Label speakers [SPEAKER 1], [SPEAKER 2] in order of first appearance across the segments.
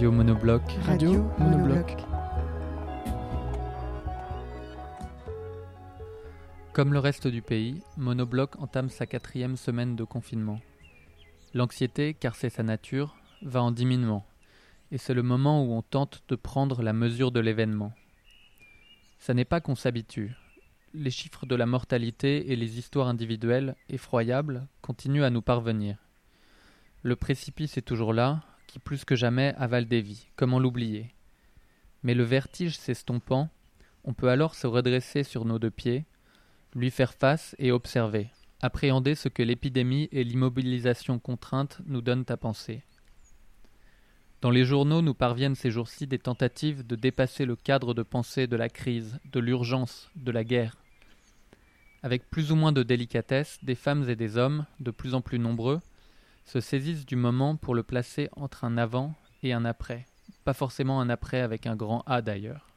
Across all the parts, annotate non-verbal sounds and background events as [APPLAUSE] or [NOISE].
[SPEAKER 1] Radio Monobloc.
[SPEAKER 2] Radio Monobloc.
[SPEAKER 1] Comme le reste du pays, Monobloc entame sa quatrième semaine de confinement. L'anxiété, car c'est sa nature, va en diminuant, et c'est le moment où on tente de prendre la mesure de l'événement. Ça n'est pas qu'on s'habitue. Les chiffres de la mortalité et les histoires individuelles, effroyables, continuent à nous parvenir. Le précipice est toujours là, qui plus que jamais avale des vies, comment l'oublier? Mais le vertige s'estompant, on peut alors se redresser sur nos deux pieds, lui faire face et observer, appréhender ce que l'épidémie et l'immobilisation contrainte nous donnent à penser. Dans les journaux nous parviennent ces jours-ci des tentatives de dépasser le cadre de pensée de la crise, de l'urgence, de la guerre. Avec plus ou moins de délicatesse, des femmes et des hommes, de plus en plus nombreux, se saisissent du moment pour le placer entre un avant et un après, pas forcément un après avec un grand A d'ailleurs.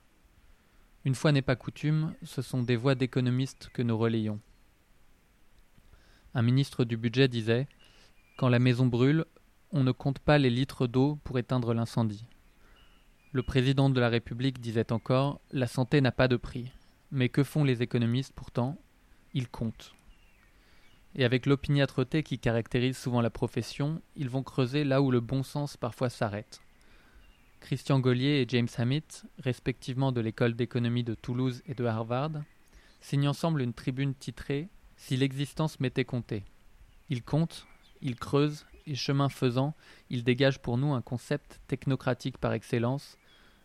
[SPEAKER 1] Une fois n'est pas coutume, ce sont des voix d'économistes que nous relayons. Un ministre du budget disait Quand la maison brûle, on ne compte pas les litres d'eau pour éteindre l'incendie. Le président de la République disait encore La santé n'a pas de prix. Mais que font les économistes pourtant? Ils comptent. Et avec l'opiniâtreté qui caractérise souvent la profession, ils vont creuser là où le bon sens parfois s'arrête. Christian Gaulier et James Hammett, respectivement de l'école d'économie de Toulouse et de Harvard, signent ensemble une tribune titrée Si l'existence m'était comptée. Ils comptent, ils creusent, et chemin faisant, ils dégagent pour nous un concept technocratique par excellence,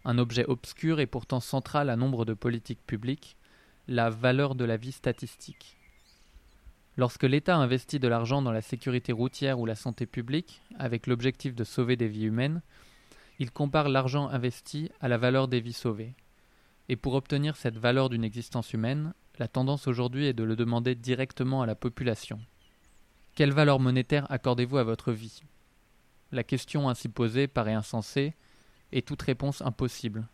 [SPEAKER 1] un objet obscur et pourtant central à nombre de politiques publiques, la valeur de la vie statistique. Lorsque l'État investit de l'argent dans la sécurité routière ou la santé publique, avec l'objectif de sauver des vies humaines, il compare l'argent investi à la valeur des vies sauvées. Et pour obtenir cette valeur d'une existence humaine, la tendance aujourd'hui est de le demander directement à la population. Quelle valeur monétaire accordez-vous à votre vie? La question ainsi posée paraît insensée et toute réponse impossible.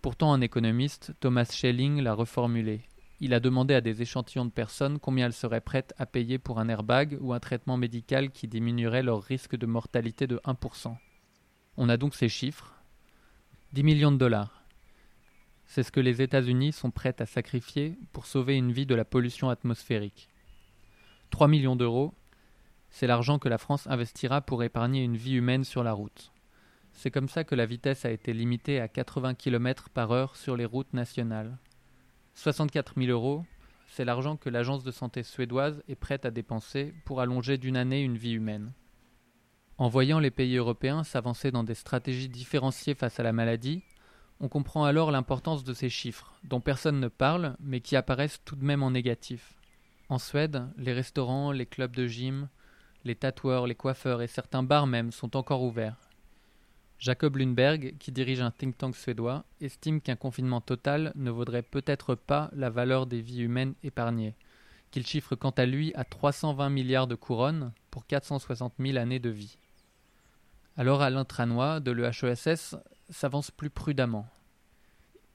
[SPEAKER 1] Pourtant un économiste, Thomas Schelling, l'a reformulée. Il a demandé à des échantillons de personnes combien elles seraient prêtes à payer pour un airbag ou un traitement médical qui diminuerait leur risque de mortalité de 1%. On a donc ces chiffres. 10 millions de dollars. C'est ce que les États-Unis sont prêts à sacrifier pour sauver une vie de la pollution atmosphérique. 3 millions d'euros, c'est l'argent que la France investira pour épargner une vie humaine sur la route. C'est comme ça que la vitesse a été limitée à 80 km par heure sur les routes nationales. 64 000 euros, c'est l'argent que l'agence de santé suédoise est prête à dépenser pour allonger d'une année une vie humaine. En voyant les pays européens s'avancer dans des stratégies différenciées face à la maladie, on comprend alors l'importance de ces chiffres, dont personne ne parle, mais qui apparaissent tout de même en négatif. En Suède, les restaurants, les clubs de gym, les tatoueurs, les coiffeurs et certains bars même sont encore ouverts. Jacob Lundberg, qui dirige un think tank suédois, estime qu'un confinement total ne vaudrait peut-être pas la valeur des vies humaines épargnées, qu'il chiffre quant à lui à 320 milliards de couronnes pour 460 000 années de vie. Alors Alain Tranois, de l'EHESS, s'avance plus prudemment.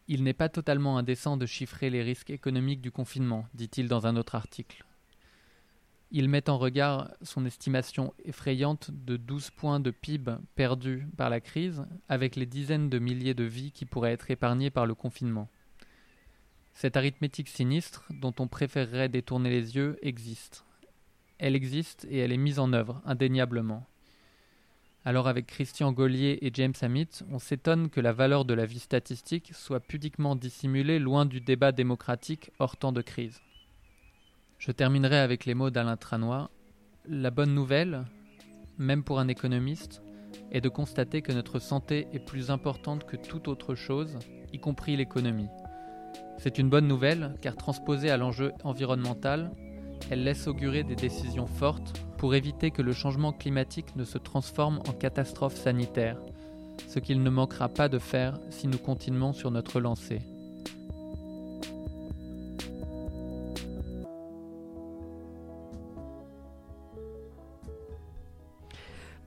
[SPEAKER 1] Il n'est pas totalement indécent de chiffrer les risques économiques du confinement, dit-il dans un autre article. Il met en regard son estimation effrayante de 12 points de PIB perdus par la crise avec les dizaines de milliers de vies qui pourraient être épargnées par le confinement. Cette arithmétique sinistre, dont on préférerait détourner les yeux, existe. Elle existe et elle est mise en œuvre, indéniablement. Alors avec Christian Gaulier et James Hammett, on s'étonne que la valeur de la vie statistique soit pudiquement dissimulée loin du débat démocratique hors temps de crise. Je terminerai avec les mots d'Alain Tranois. La bonne nouvelle, même pour un économiste, est de constater que notre santé est plus importante que toute autre chose, y compris l'économie. C'est une bonne nouvelle car transposée à l'enjeu environnemental, elle laisse augurer des décisions fortes pour éviter que le changement climatique ne se transforme en catastrophe sanitaire, ce qu'il ne manquera pas de faire si nous continuons sur notre lancée.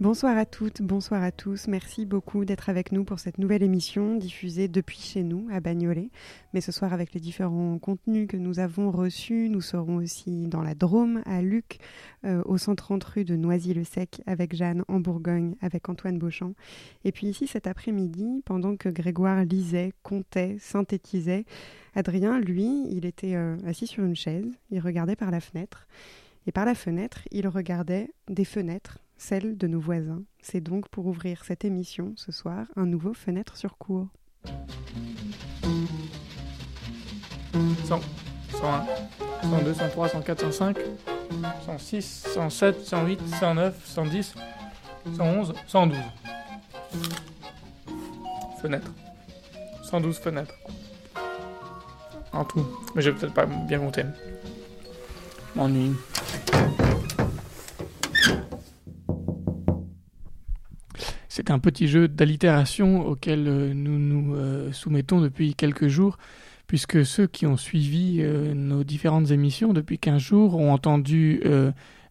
[SPEAKER 3] Bonsoir à toutes, bonsoir à tous. Merci beaucoup d'être avec nous pour cette nouvelle émission diffusée depuis chez nous à Bagnolet. Mais ce soir, avec les différents contenus que nous avons reçus, nous serons aussi dans la Drôme à Luc, euh, au 130 rue de Noisy-le-Sec avec Jeanne, en Bourgogne avec Antoine Beauchamp. Et puis ici cet après-midi, pendant que Grégoire lisait, comptait, synthétisait, Adrien, lui, il était euh, assis sur une chaise, il regardait par la fenêtre. Et par la fenêtre, il regardait des fenêtres celle de nos voisins. C'est donc pour ouvrir cette émission ce soir un nouveau Fenêtre sur cours.
[SPEAKER 4] 100, 101, 102, 103, 104, 105, 106, 107, 108, 109, 110, 111, 112. Fenêtre. 112 fenêtres. En tout. Mais j'ai peut-être pas bien compté. M'ennuie. C'est un petit jeu d'allitération auquel euh, nous nous euh, soumettons depuis quelques jours, puisque ceux qui ont suivi euh, nos différentes émissions depuis 15 jours ont entendu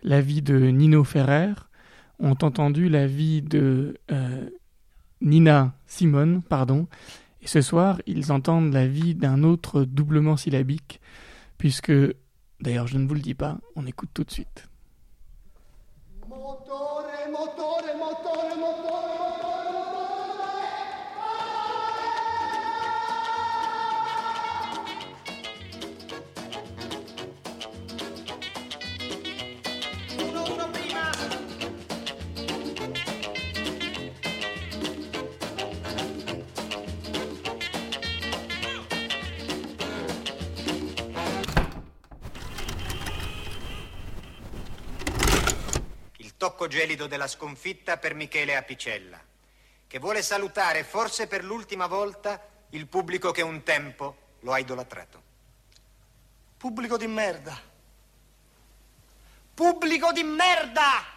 [SPEAKER 4] l'avis de Nino Ferrer, ont entendu l'avis de Nina Simone, pardon, et ce soir ils entendent l'avis d'un autre doublement syllabique, puisque, d'ailleurs je ne vous le dis pas, on écoute tout de suite.
[SPEAKER 5] Tocco gelido della sconfitta per Michele Apicella, che vuole salutare forse per l'ultima volta il pubblico che un tempo lo ha idolatrato.
[SPEAKER 6] Pubblico di merda. Pubblico di merda!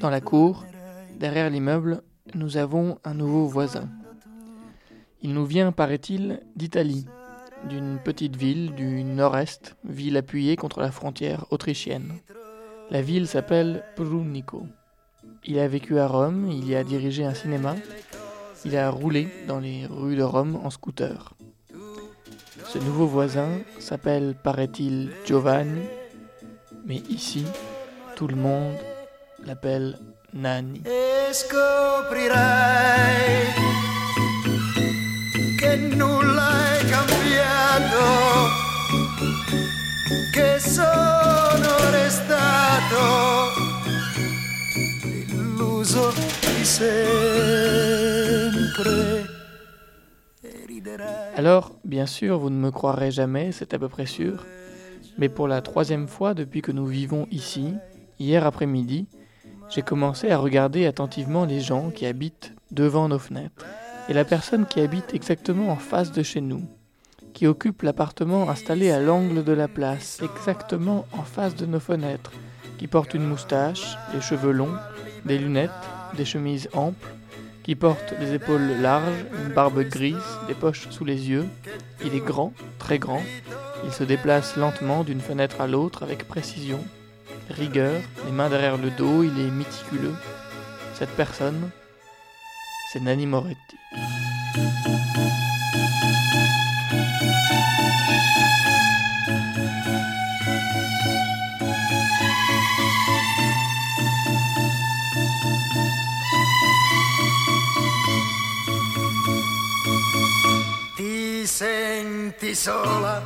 [SPEAKER 4] Dans la cour, derrière l'immeuble, nous avons un nouveau voisin. Il nous vient, paraît-il, d'Italie, d'une petite ville du nord-est, ville appuyée contre la frontière autrichienne. La ville s'appelle Prunico. Il a vécu à Rome, il y a dirigé un cinéma, il a roulé dans les rues de Rome en scooter. Ce nouveau voisin s'appelle, paraît-il, Giovanni, mais ici, tout le monde l'appelle Nani. E scoprirai che nulla è cambiato, che sono restato illuso di sempre. Alors, bien sûr, vous ne me croirez jamais, c'est à peu près sûr, mais pour la troisième fois depuis que nous vivons ici, Hier après-midi, j'ai commencé à regarder attentivement les gens qui habitent devant nos fenêtres et la personne qui habite exactement en face de chez nous, qui occupe l'appartement installé à l'angle de la place, exactement en face de nos fenêtres, qui porte une moustache, les cheveux longs, des lunettes, des chemises amples, qui porte des épaules larges, une barbe grise, des poches sous les yeux. Il est grand, très grand. Il se déplace lentement d'une fenêtre à l'autre avec précision, rigueur, les mains derrière le dos, il est méticuleux. Cette personne, c'est Nanni Moretti.
[SPEAKER 7] Ti senti sola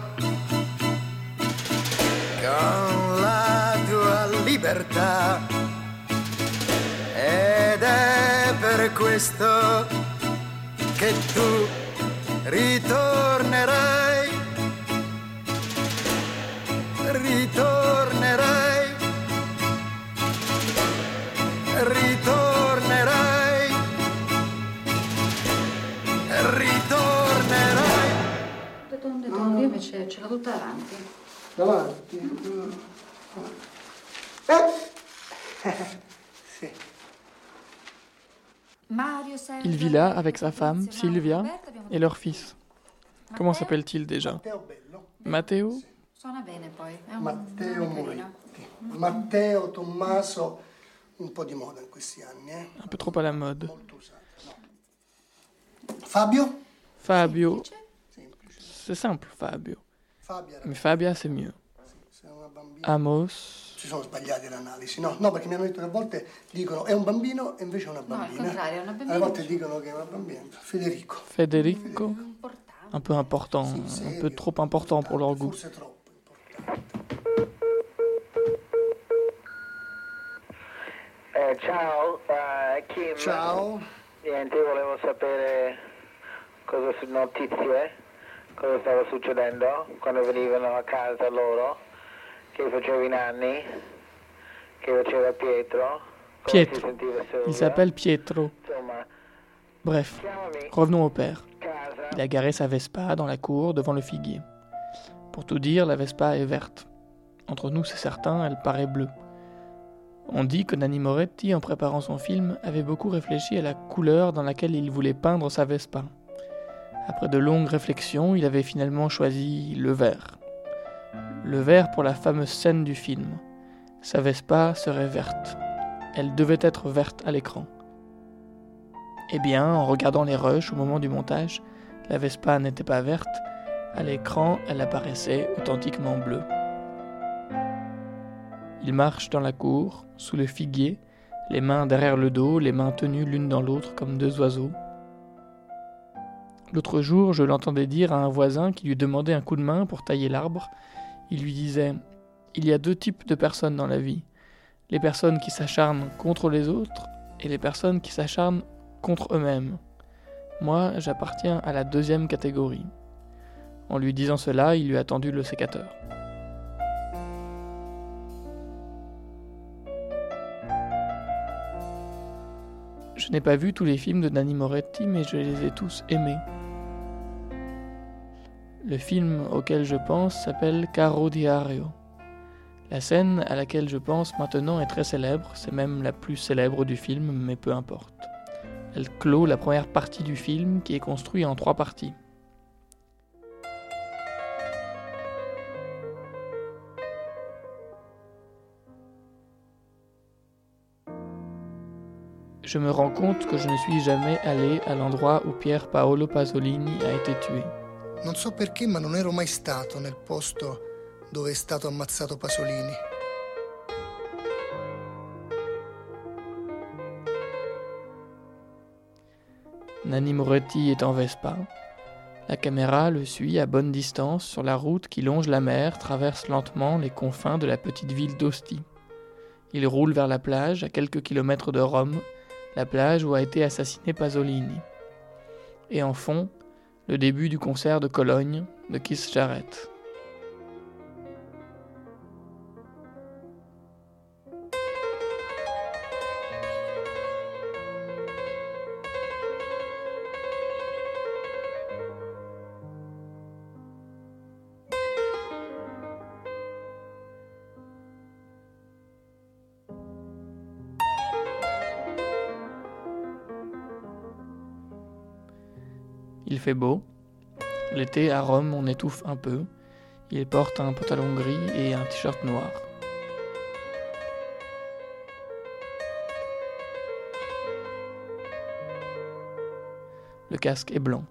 [SPEAKER 7] libertà ed è per questo che tu ritornerai, ritornerai, ritornerai, ritornerai.
[SPEAKER 8] Tondi, tondi, io invece ce l'ho tutta davanti.
[SPEAKER 9] Davanti? Eh?
[SPEAKER 4] Il vit là avec sa femme, Sylvia, et leur fils. Comment s'appelle-t-il déjà Matteo
[SPEAKER 9] Matteo. Moretti. Matteo, Tommaso, un po' di moda in questi anni, eh?
[SPEAKER 4] Un peu trop à la mode.
[SPEAKER 9] Fabio?
[SPEAKER 4] Fabio. C'est simple, Fabio. Mais Fabia, c'est mieux. Amos.
[SPEAKER 9] Si sono sbagliati l'analisi, no? No, perché mi hanno detto che a volte dicono è un bambino e invece è una
[SPEAKER 8] al
[SPEAKER 9] bambina.
[SPEAKER 8] contrario, è una bambina.
[SPEAKER 9] Alle volte dicono che è una bambina. Federico.
[SPEAKER 4] Federico. Un peu important, un peu trop important pour leur goût.
[SPEAKER 9] Forse troppo.
[SPEAKER 10] Eh, ciao, eh, Kim.
[SPEAKER 9] Ciao.
[SPEAKER 10] Niente, io volevo sapere cosa su notizie, cosa stava succedendo quando venivano a casa loro, che facevi Nanni, che faceva Pietro,
[SPEAKER 4] Pietro. Il s'appelle Pietro. Bref, revenons au père. Il a garé sa Vespa dans la cour devant le figuier. Pour tout dire, la Vespa est verte. Entre nous, c'est certain, elle paraît bleue. On dit que Nanni Moretti, en préparant son film, avait beaucoup réfléchi à la couleur dans laquelle il voulait peindre sa Vespa. Après de longues réflexions, il avait finalement choisi le vert. Le vert pour la fameuse scène du film. Sa Vespa serait verte. Elle devait être verte à l'écran. Eh bien, en regardant les rushs au moment du montage, la Vespa n'était pas verte, à l'écran elle apparaissait authentiquement bleue. Il marche dans la cour, sous le figuier, les mains derrière le dos, les mains tenues l'une dans l'autre comme deux oiseaux. L'autre jour, je l'entendais dire à un voisin qui lui demandait un coup de main pour tailler l'arbre. Il lui disait Il y a deux types de personnes dans la vie. Les personnes qui s'acharnent contre les autres et les personnes qui s'acharnent contre eux-mêmes. Moi, j'appartiens à la deuxième catégorie. En lui disant cela, il lui a tendu le sécateur. Je n'ai pas vu tous les films de Nanni Moretti, mais je les ai tous aimés. Le film auquel je pense s'appelle Caro Diario. La scène à laquelle je pense maintenant est très célèbre, c'est même la plus célèbre du film, mais peu importe. Elle clôt la première partie du film qui est construit en trois parties. Je me rends compte que je ne suis jamais allé à l'endroit où Pier Paolo Pasolini a été tué.
[SPEAKER 9] Non so perché, ma non ero mai stato nel posto dove è stato ammazzato Pasolini.
[SPEAKER 4] Nanni Moretti est en Vespa. La caméra le suit à bonne distance sur la route qui longe la mer, traverse lentement les confins de la petite ville d'Ostie. Il roule vers la plage, à quelques kilomètres de Rome, la plage où a été assassiné Pasolini. Et en fond, le début du concert de Cologne de Keith Jarrett. Fait beau. L'été à Rome, on étouffe un peu. Il porte un pantalon gris et un t-shirt noir. Le casque est blanc.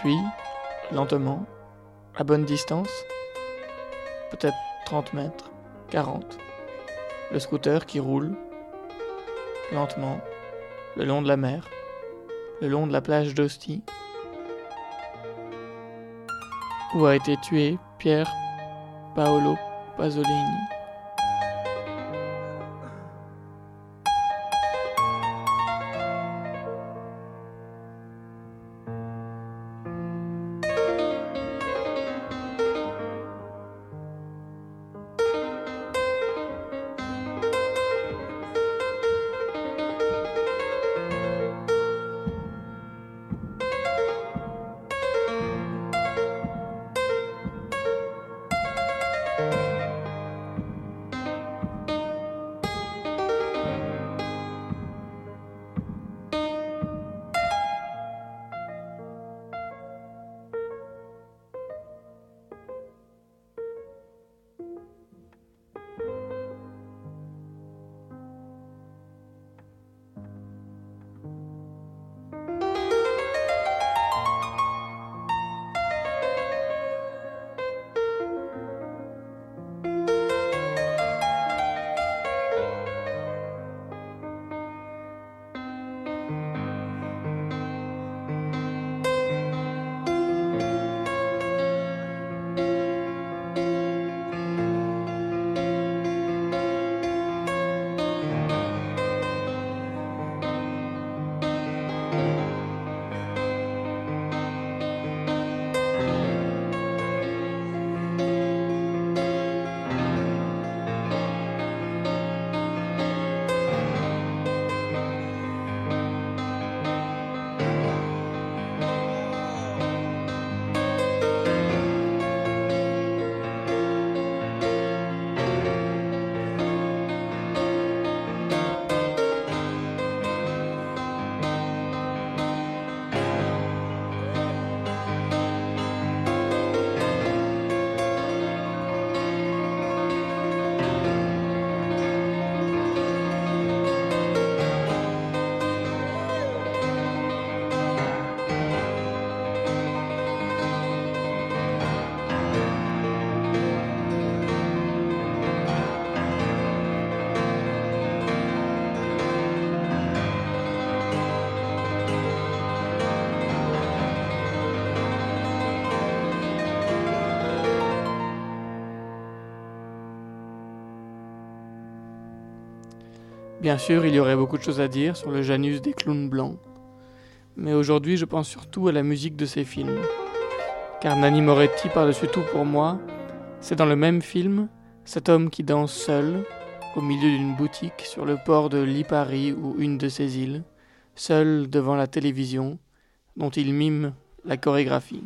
[SPEAKER 4] Suit, lentement, à bonne distance, peut-être 30 mètres, 40. Le scooter qui roule, lentement, le long de la mer, le long de la plage d'Ostie, où a été tué Pierre Paolo Pasolini. Bien sûr, il y aurait beaucoup de choses à dire sur le Janus des clowns blancs. Mais aujourd'hui, je pense surtout à la musique de ces films. Car Nanni Moretti, par-dessus tout pour moi, c'est dans le même film cet homme qui danse seul, au milieu d'une boutique sur le port de Lipari ou une de ces îles, seul devant la télévision, dont il mime la chorégraphie.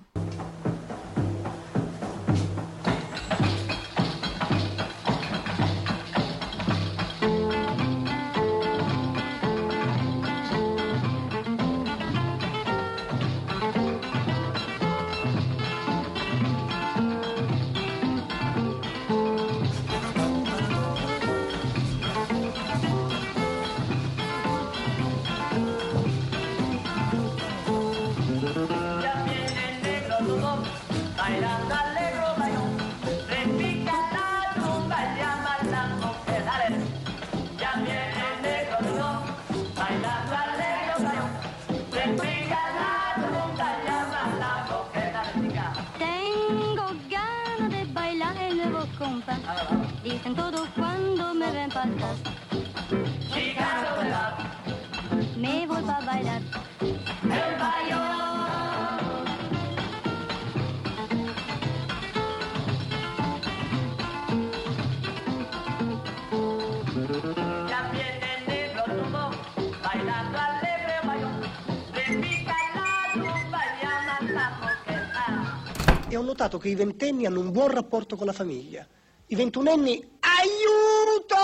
[SPEAKER 9] Notato che i ventenni hanno un buon rapporto con la famiglia. I ventunenni, aiuto!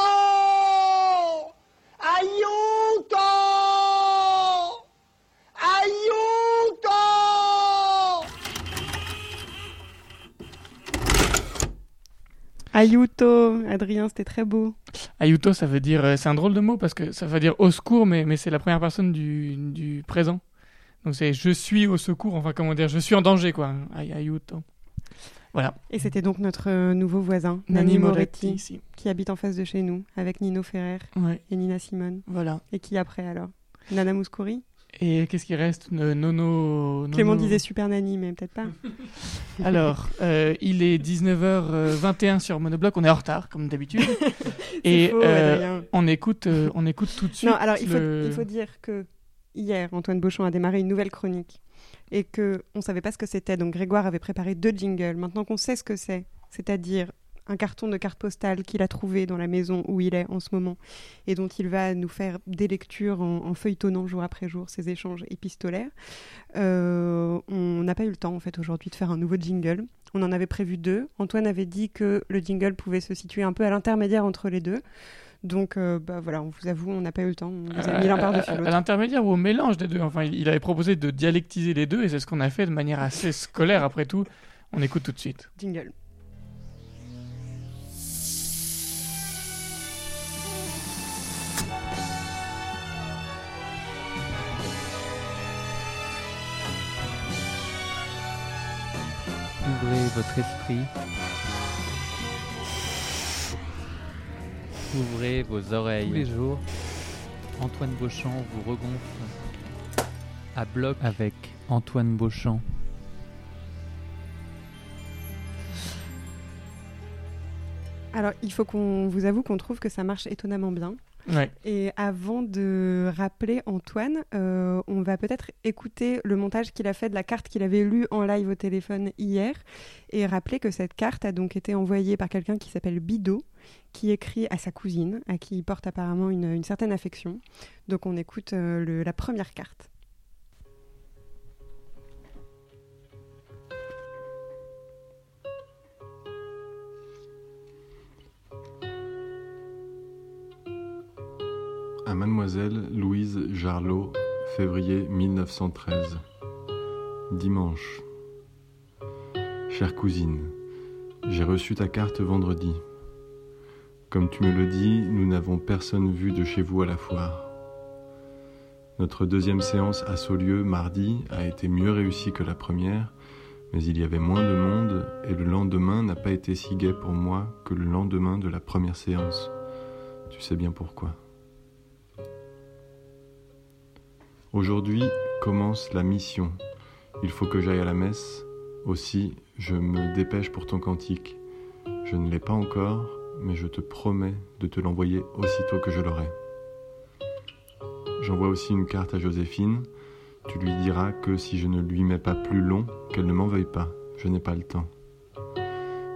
[SPEAKER 9] Aiuto! Aiuto!
[SPEAKER 3] Ayuto, Adrien, c'était très beau.
[SPEAKER 4] Ayuto, ça veut dire. euh, C'est un drôle de mot parce que ça veut dire au secours, mais, mais c'est la première personne du, du présent. Donc c'est je suis au secours, enfin comment dire, je suis en danger quoi. Ayuto. Voilà.
[SPEAKER 3] Et c'était donc notre euh, nouveau voisin,
[SPEAKER 4] Nanni Moretti,
[SPEAKER 3] qui habite en face de chez nous, avec Nino Ferrer
[SPEAKER 4] Ouais.
[SPEAKER 3] et Nina Simone.
[SPEAKER 4] Voilà.
[SPEAKER 3] Et qui après alors? Nana Mouskouri?
[SPEAKER 4] Et qu'est-ce qui reste? Euh, Nono.
[SPEAKER 3] Clément disait Super Nanny, mais peut-être pas. [LAUGHS]
[SPEAKER 4] Alors, euh, il est 19h21 sur Monobloc, on est en retard comme d'habitude. [LAUGHS] Et
[SPEAKER 3] faux,
[SPEAKER 4] euh, on écoute, euh, on écoute tout de suite.
[SPEAKER 3] Non, alors il faut, il faut dire que hier, Antoine Beauchamp a démarré une nouvelle chronique et que on savait pas ce que c'était. Donc Grégoire avait préparé deux jingles. Maintenant qu'on sait ce que c'est, c'est-à-dire un carton de carte postale qu'il a trouvé dans la maison où il est en ce moment et dont il va nous faire des lectures en, en feuilletonnant jour après jour ces échanges épistolaires. Euh, on n'a pas eu le temps en fait aujourd'hui de faire un nouveau jingle. On en avait prévu deux. Antoine avait dit que le jingle pouvait se situer un peu à l'intermédiaire entre les deux. Donc euh, bah voilà, on vous avoue, on n'a pas eu le temps. On vous a mis l'un
[SPEAKER 4] à-
[SPEAKER 3] par-dessus
[SPEAKER 4] à- à l'intermédiaire ou au mélange des deux. Enfin, il il avait proposé de dialectiser les deux et c'est ce qu'on a fait de manière assez scolaire après tout. On écoute tout de suite.
[SPEAKER 3] Jingle.
[SPEAKER 1] Ouvrez votre esprit. Ouvrez vos oreilles. Tous les jours, Antoine Beauchamp vous regonfle à bloc avec Antoine Beauchamp.
[SPEAKER 3] Alors, il faut qu'on vous avoue qu'on trouve que ça marche étonnamment bien. Et avant de rappeler Antoine, euh, on va peut-être écouter le montage qu'il a fait de la carte qu'il avait lue en live au téléphone hier et rappeler que cette carte a donc été envoyée par quelqu'un qui s'appelle Bido, qui écrit à sa cousine, à qui il porte apparemment une, certaine affection. Donc on écoute euh, la première carte.
[SPEAKER 11] Mademoiselle Louise Jarlot, février 1913. Dimanche. Chère cousine, j'ai reçu ta carte vendredi. Comme tu me le dis, nous n'avons personne vu de chez vous à la foire. Notre deuxième séance à Saulieu mardi a été mieux réussie que la première, mais il y avait moins de monde et le lendemain n'a pas été si gai pour moi que le lendemain de la première séance. Tu sais bien pourquoi. Aujourd'hui commence la mission. Il faut que j'aille à la messe. Aussi, je me dépêche pour ton cantique. Je ne l'ai pas encore, mais je te promets de te l'envoyer aussitôt que je l'aurai. J'envoie aussi une carte à Joséphine. Tu lui diras que si je ne lui mets pas plus long, qu'elle ne m'en veuille pas. Je n'ai pas le temps.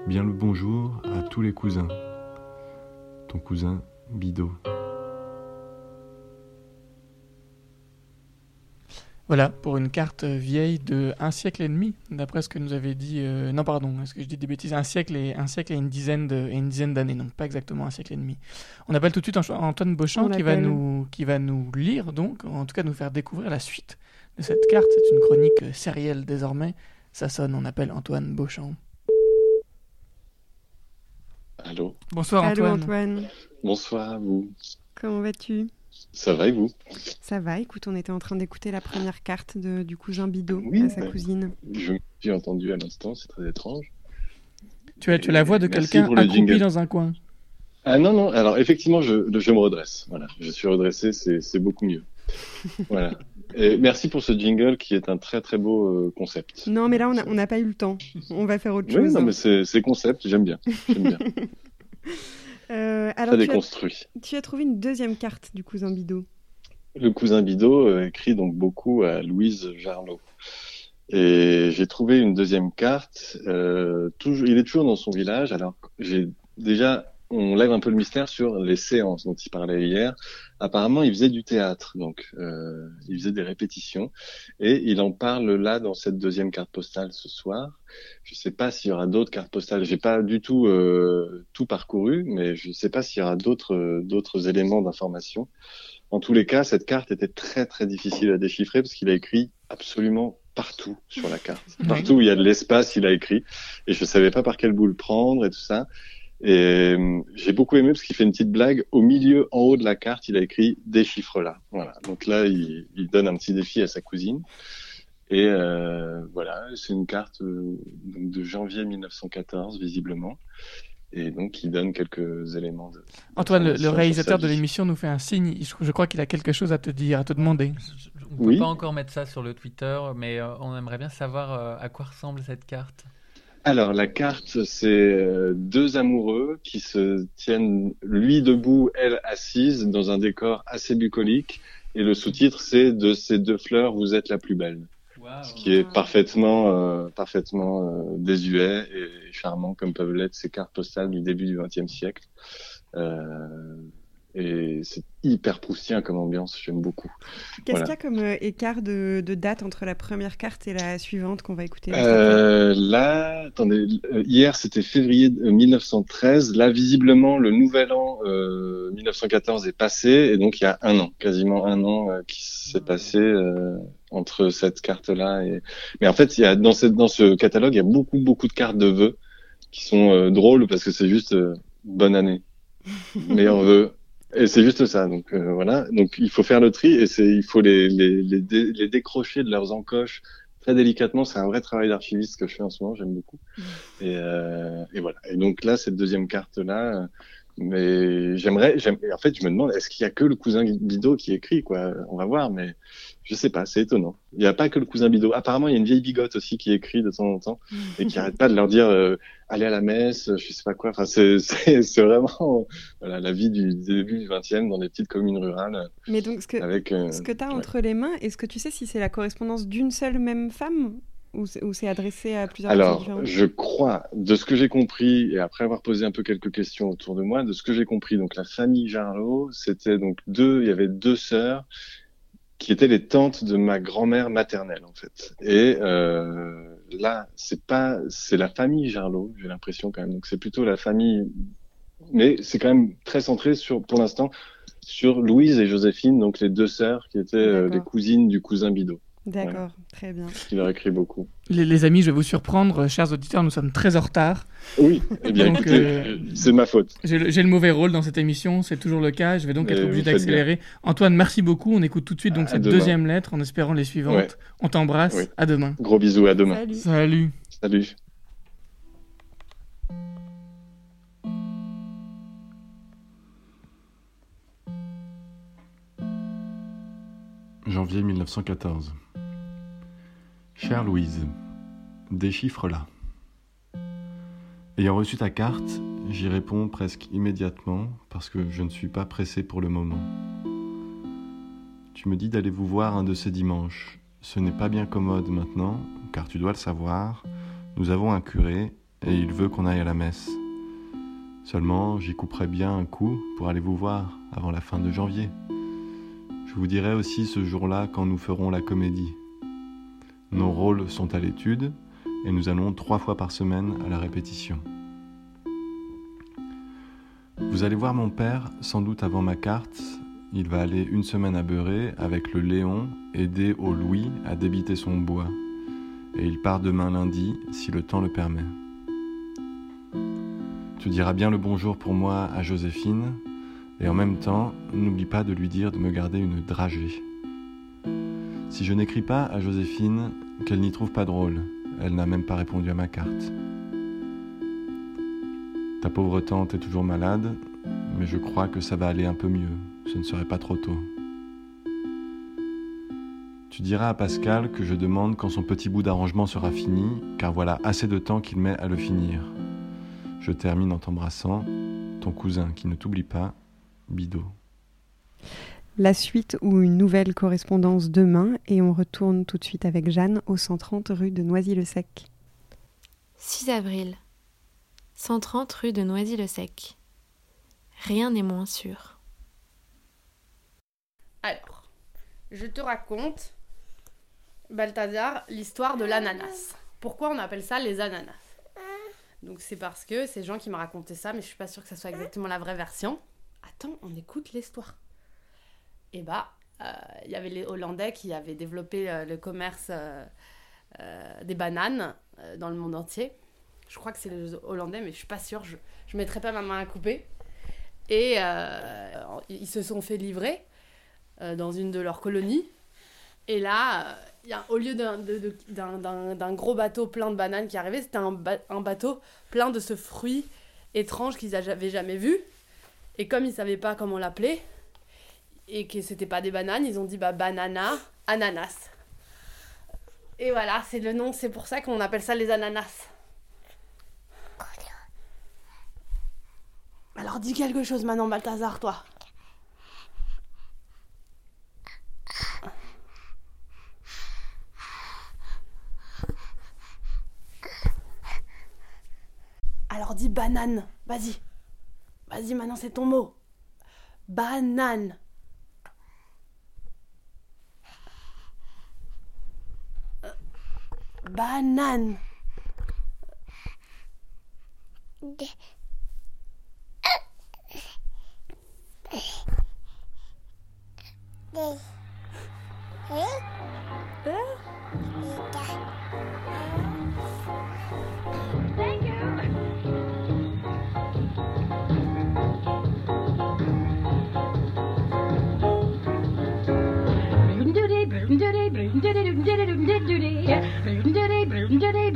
[SPEAKER 11] Bien le bonjour à tous les cousins. Ton cousin Bido.
[SPEAKER 4] Voilà, pour une carte vieille de un siècle et demi, d'après ce que nous avait dit. euh, non, pardon, est-ce que je dis des bêtises Un siècle et un siècle et une dizaine de, et une dizaine d'années, donc pas exactement un siècle et demi. On appelle tout de suite Antoine Beauchamp qui va nous qui va nous lire donc, en tout cas nous faire découvrir la suite de cette carte. C'est une chronique euh, sérielle désormais. Ça sonne, on appelle Antoine Beauchamp.
[SPEAKER 12] Allô?
[SPEAKER 4] Bonsoir
[SPEAKER 3] Allô
[SPEAKER 4] Antoine.
[SPEAKER 3] Antoine,
[SPEAKER 12] Bonsoir à vous.
[SPEAKER 3] comment vas-tu?
[SPEAKER 12] Ça va et vous?
[SPEAKER 3] Ça va, écoute, on était en train d'écouter la première carte de- du cousin Bido
[SPEAKER 12] Oui,
[SPEAKER 3] à sa
[SPEAKER 12] bah,
[SPEAKER 3] cousine.
[SPEAKER 12] Je me suis entendu à l'instant, c'est très étrange.
[SPEAKER 4] Tu as, tu as la voix de quelqu'un accroupi dans un coin.
[SPEAKER 12] Ah non, non, alors effectivement, je, je me redresse. Voilà, je suis redressé, c'est c'est beaucoup mieux. [LAUGHS] voilà. Et merci pour ce jingle qui est un très très beau euh, concept.
[SPEAKER 3] Non, mais là, on n'a on n'a pas eu le temps. On va faire autre
[SPEAKER 12] Oui,
[SPEAKER 3] chose.
[SPEAKER 12] non, mais c'est c'est concept, j'aime bien. J'aime bien. [LAUGHS]
[SPEAKER 3] Euh, alors,
[SPEAKER 12] Ça
[SPEAKER 3] tu as, tu as trouvé une deuxième carte du cousin Bido.
[SPEAKER 12] Le cousin Bido euh, écrit donc beaucoup à Louise Jarlot. Et j'ai trouvé une deuxième carte. Euh, toujours, il est toujours dans son village. Alors j'ai déjà, on lève un peu le mystère sur les séances dont il parlait hier. Apparemment, il faisait du théâtre, donc euh, il faisait des répétitions, et il en parle là dans cette deuxième carte postale ce soir. Je sais pas s'il y aura d'autres cartes postales. J'ai pas du tout euh, tout parcouru, mais je sais pas s'il y aura d'autres euh, d'autres éléments d'information. En tous les cas, cette carte était très très difficile à déchiffrer parce qu'il a écrit absolument partout sur la carte. Partout où il y a de l'espace, il a écrit. Et je savais pas par quel bout le prendre et tout ça. Et euh, j'ai beaucoup aimé parce qu'il fait une petite blague. Au milieu, en haut de la carte, il a écrit déchiffre là. Voilà. Donc là, il, il donne un petit défi à sa cousine. Et euh, voilà, c'est une carte euh, de janvier 1914, visiblement. Et donc, il donne quelques éléments de.
[SPEAKER 4] Antoine, le, réalisateur
[SPEAKER 12] sa
[SPEAKER 4] de l'émission, nous fait un signe. Je, je crois qu'il a quelque chose à te dire, à te demander.
[SPEAKER 1] On peut
[SPEAKER 12] Oui.
[SPEAKER 1] pas encore mettre ça sur le Twitter, mais euh, on aimerait bien savoir euh, à quoi ressemble cette carte.
[SPEAKER 12] Alors, la carte, c'est euh, deux amoureux qui se tiennent, lui debout, elle assise, dans un décor assez bucolique. Et le sous-titre, c'est De ces deux fleurs, vous êtes la plus belle. Ce qui est parfaitement, euh, parfaitement euh, désuet et charmant, comme peuvent l'être ces cartes postales du début du XXe siècle. Euh, et c'est hyper proustien comme ambiance, j'aime beaucoup.
[SPEAKER 3] Qu'est-ce
[SPEAKER 12] Voilà.
[SPEAKER 3] qu'il y a comme euh, écart de, de date entre la première carte et la suivante qu'on va écouter
[SPEAKER 12] Euh, là, attendez, euh, hier c'était février euh, 1913. Là, visiblement, le nouvel an euh, 1914 est passé et donc il y a un an, quasiment un an qui s'est passé euh, entre cette carte-là et. Mais en fait, il y a dans cette dans ce catalogue, il y a beaucoup beaucoup de cartes de vœux qui sont drôles parce que c'est juste bonne année, [LAUGHS] meilleur vœu. Et c'est juste ça, donc euh, voilà. Donc il faut faire le tri et c'est il faut les les les, dé- les décrocher de leurs encoches très délicatement. C'est un vrai travail d'archiviste que je fais en ce moment, j'aime beaucoup. Et, euh, et voilà. Et donc là, cette deuxième carte là, mais j'aimerais, en fait, je me demande, est-ce qu'il y a que le cousin Bidot qui écrit quoi? On va voir, mais je sais pas, c'est étonnant. Il n'y a pas que le cousin Bidot. Apparemment, il y a une vieille bigote aussi qui écrit de temps en temps et qui [LAUGHS] arrête pas de leur dire euh, allez à la messe, je sais pas quoi. Enfin, c'est [LAUGHS] vraiment voilà la vie du début du 20e dans des petites communes rurales.
[SPEAKER 3] Mais donc, ce que,
[SPEAKER 12] avec euh,
[SPEAKER 3] ce que tu as
[SPEAKER 12] ouais.
[SPEAKER 3] entre les mains, est-ce que tu sais si c'est la correspondance d'une seule même femme ou c'est adressé à plusieurs
[SPEAKER 12] Alors, je crois, de ce que j'ai compris, et après avoir posé un peu quelques questions autour de moi, de ce que j'ai compris, donc la famille Jarlot, c'était donc deux, il y avait deux sœurs qui étaient les tantes de ma grand-mère maternelle, en fait. Et euh, là, c'est pas, c'est la famille Jarlot, j'ai l'impression quand même. Donc c'est plutôt la famille, mais c'est quand même très centré sur, pour l'instant, sur Louise et Joséphine, donc les deux sœurs qui étaient euh, les cousines du cousin Bidot.
[SPEAKER 3] D'accord, très bien.
[SPEAKER 12] qui leur écrit beaucoup.
[SPEAKER 4] Les, les amis, je vais vous surprendre, chers auditeurs, nous sommes très en retard.
[SPEAKER 12] Oui, eh bien,
[SPEAKER 4] Donc,
[SPEAKER 12] écoutez,
[SPEAKER 4] euh,
[SPEAKER 12] c'est ma faute.
[SPEAKER 4] J'ai le, j'ai le mauvais rôle dans cette émission, c'est toujours le cas. Je vais donc
[SPEAKER 12] Mais
[SPEAKER 4] être obligé d'accélérer. Antoine, merci beaucoup. On écoute tout de suite donc
[SPEAKER 12] À
[SPEAKER 4] cette
[SPEAKER 12] demain.
[SPEAKER 4] deuxième lettre en espérant les suivantes.
[SPEAKER 12] Ouais.
[SPEAKER 4] On t'embrasse.
[SPEAKER 12] Oui.
[SPEAKER 4] À demain.
[SPEAKER 12] Gros bisous, à demain.
[SPEAKER 3] Salut.
[SPEAKER 4] Salut.
[SPEAKER 12] Salut.
[SPEAKER 11] Janvier 1914. Chère Louise, déchiffre-la. Ayant reçu ta carte, j'y réponds presque immédiatement parce que je ne suis pas pressé pour le moment. Tu me dis d'aller vous voir un de ces dimanches. Ce n'est pas bien commode maintenant, car tu dois le savoir, nous avons un curé et il veut qu'on aille à la messe. Seulement, j'y couperai bien un coup pour aller vous voir avant la fin de janvier. Je vous dirai aussi ce jour-là quand nous ferons la comédie. Nos rôles sont à l'étude et nous allons trois fois par semaine à la répétition. Vous allez voir mon père sans doute avant ma carte. Il va aller une semaine à Beurré avec le Léon aider au Louis à débiter son bois. Et il part demain lundi si le temps le permet. Tu diras bien le bonjour pour moi à Joséphine et en même temps, n'oublie pas de lui dire de me garder une dragée. Si je n'écris pas à Joséphine, qu'elle n'y trouve pas drôle, elle n'a même pas répondu à ma carte. Ta pauvre tante est toujours malade, mais je crois que ça va aller un peu mieux, ce ne serait pas trop tôt. Tu diras à Pascal que je demande quand son petit bout d'arrangement sera fini, car voilà assez de temps qu'il met à le finir. Je termine en t'embrassant, ton cousin qui ne t'oublie pas, Bidot.
[SPEAKER 3] La suite ou une nouvelle correspondance demain et on retourne tout de suite avec Jeanne au 130 rue de Noisy-le-Sec.
[SPEAKER 13] 6 avril. 130 rue de Noisy-le-Sec. Rien n'est moins sûr.
[SPEAKER 14] Alors, je te raconte, Balthazar, l'histoire de l'ananas. Pourquoi on appelle ça les ananas? Donc c'est parce que c'est Jean qui m'a raconté ça, mais je suis pas sûre que ça soit exactement la vraie version. Attends, on écoute l'histoire. Et bah, euh, il y avait les Hollandais qui avaient développé euh, le commerce euh, des bananes dans le monde entier. Je crois que c'est les Hollandais, mais je suis pas sûre. Je, je mettrai pas ma main à couper. Et ils se sont fait livrer dans une de leurs colonies. Et là, y a, au lieu d'un, gros bateau plein de bananes qui arrivait, c'était un, un bateau plein de ce fruit étrange qu'ils n'avaient jamais vu. Et comme ils savaient pas comment l'appeler, et que c'était pas des bananes, ils ont dit bah banana, ananas. Et voilà, c'est le nom, c'est pour ça qu'on appelle ça les ananas. Alors dis quelque chose maintenant, Balthazar, toi. Alors dis banane, vas-y. Vas-y, maintenant c'est ton mot. Banane. Banan. Thank you. Banane.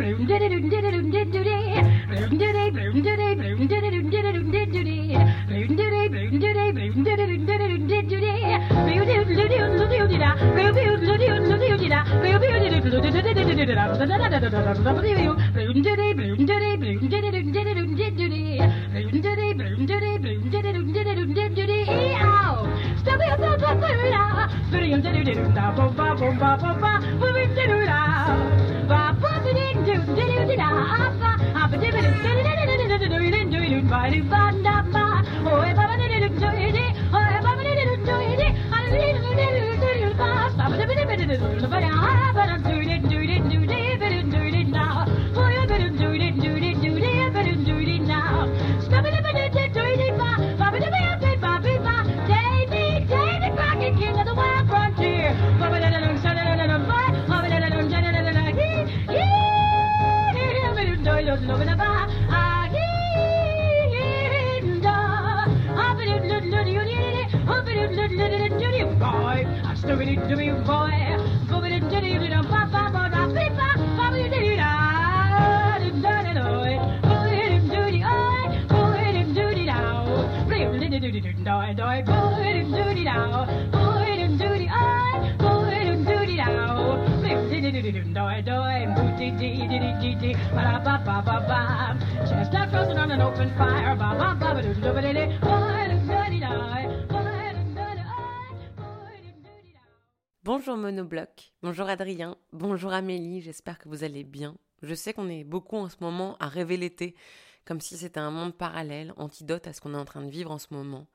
[SPEAKER 15] Bonjour bonjour Adrien, bonjour Amélie, j'espère que vous allez bien. Je sais qu'on est beaucoup en ce moment à rêver l'été, comme si c'était un monde parallèle, antidote à ce qu'on est en train de vivre en ce moment.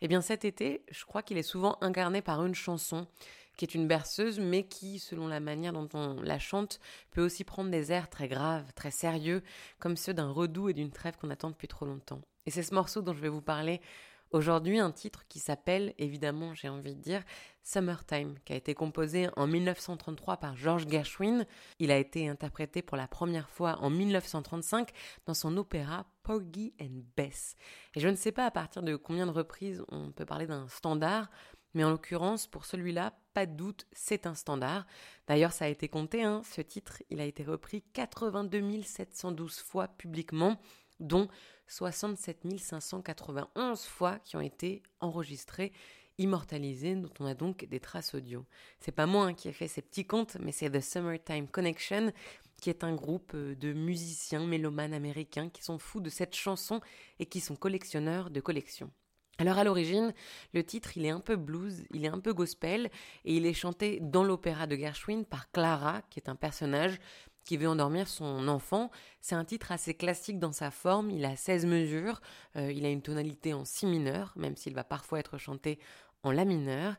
[SPEAKER 15] Eh bien cet été, je crois qu'il est souvent incarné par une chanson qui est une berceuse, mais qui, selon la manière dont on la chante, peut aussi prendre des airs très graves, très sérieux, comme ceux d'un redout et d'une trêve qu'on attend depuis trop longtemps. Et c'est ce morceau dont je vais vous parler aujourd'hui, un titre qui s'appelle, évidemment, j'ai envie de dire, Summertime, qui a été composé en 1933 par George Gershwin. Il a été interprété pour la première fois en 1935 dans son opéra Porgy and Bess. Et je ne sais pas à partir de combien de reprises on peut parler d'un standard, mais en l'occurrence, pour celui-là, pas de doute, c'est un standard. D'ailleurs, ça a été compté, hein, ce titre, il a été repris 82 712 fois publiquement, dont 67 591 fois qui ont été enregistrées, immortalisées, dont on a donc des traces audio. C'est pas moi hein, qui ai fait ces petits comptes, mais c'est The Summertime Connection, qui est un groupe euh, de musiciens mélomanes américains qui sont fous de cette chanson et qui sont collectionneurs de collections. Alors à l'origine, le titre il est un peu blues, il est un peu gospel et il est chanté dans l'opéra de Gershwin par Clara, qui est un personnage qui veut endormir son enfant. C'est un titre assez classique dans sa forme, il a 16 mesures, euh, il a une tonalité en si mineur, même s'il va parfois être chanté en la mineur.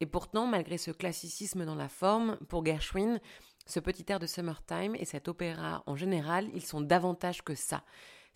[SPEAKER 15] Et pourtant, malgré ce classicisme dans la forme, pour Gershwin, ce petit air de Summertime et cet opéra en général, ils sont davantage que ça.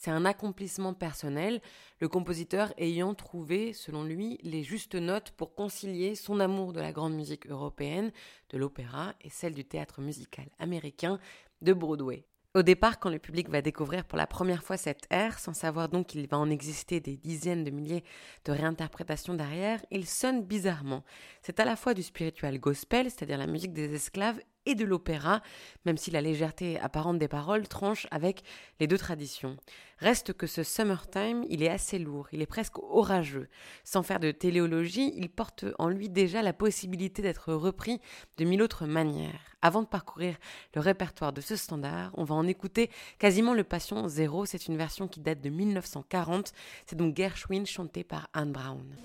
[SPEAKER 15] C'est un accomplissement personnel, le compositeur ayant trouvé, selon lui, les justes notes pour concilier son amour de la grande musique européenne, de l'opéra et celle du théâtre musical américain de Broadway. Au départ, quand le public va découvrir pour la première fois cette ère, sans savoir donc qu'il va en exister des dizaines de milliers de réinterprétations derrière, il sonne bizarrement. C'est à la fois du spiritual gospel, c'est-à-dire la musique des esclaves, et de l'opéra, même si la légèreté apparente des paroles tranche avec les deux traditions. Reste que ce Summertime, il est assez lourd, il est presque orageux. Sans faire de téléologie, il porte en lui déjà la possibilité d'être repris de mille autres manières. Avant de parcourir le répertoire de ce standard, on va en écouter quasiment le Passion Zéro. C'est une version qui date de 1940. C'est donc Gershwin chanté par Anne Brown.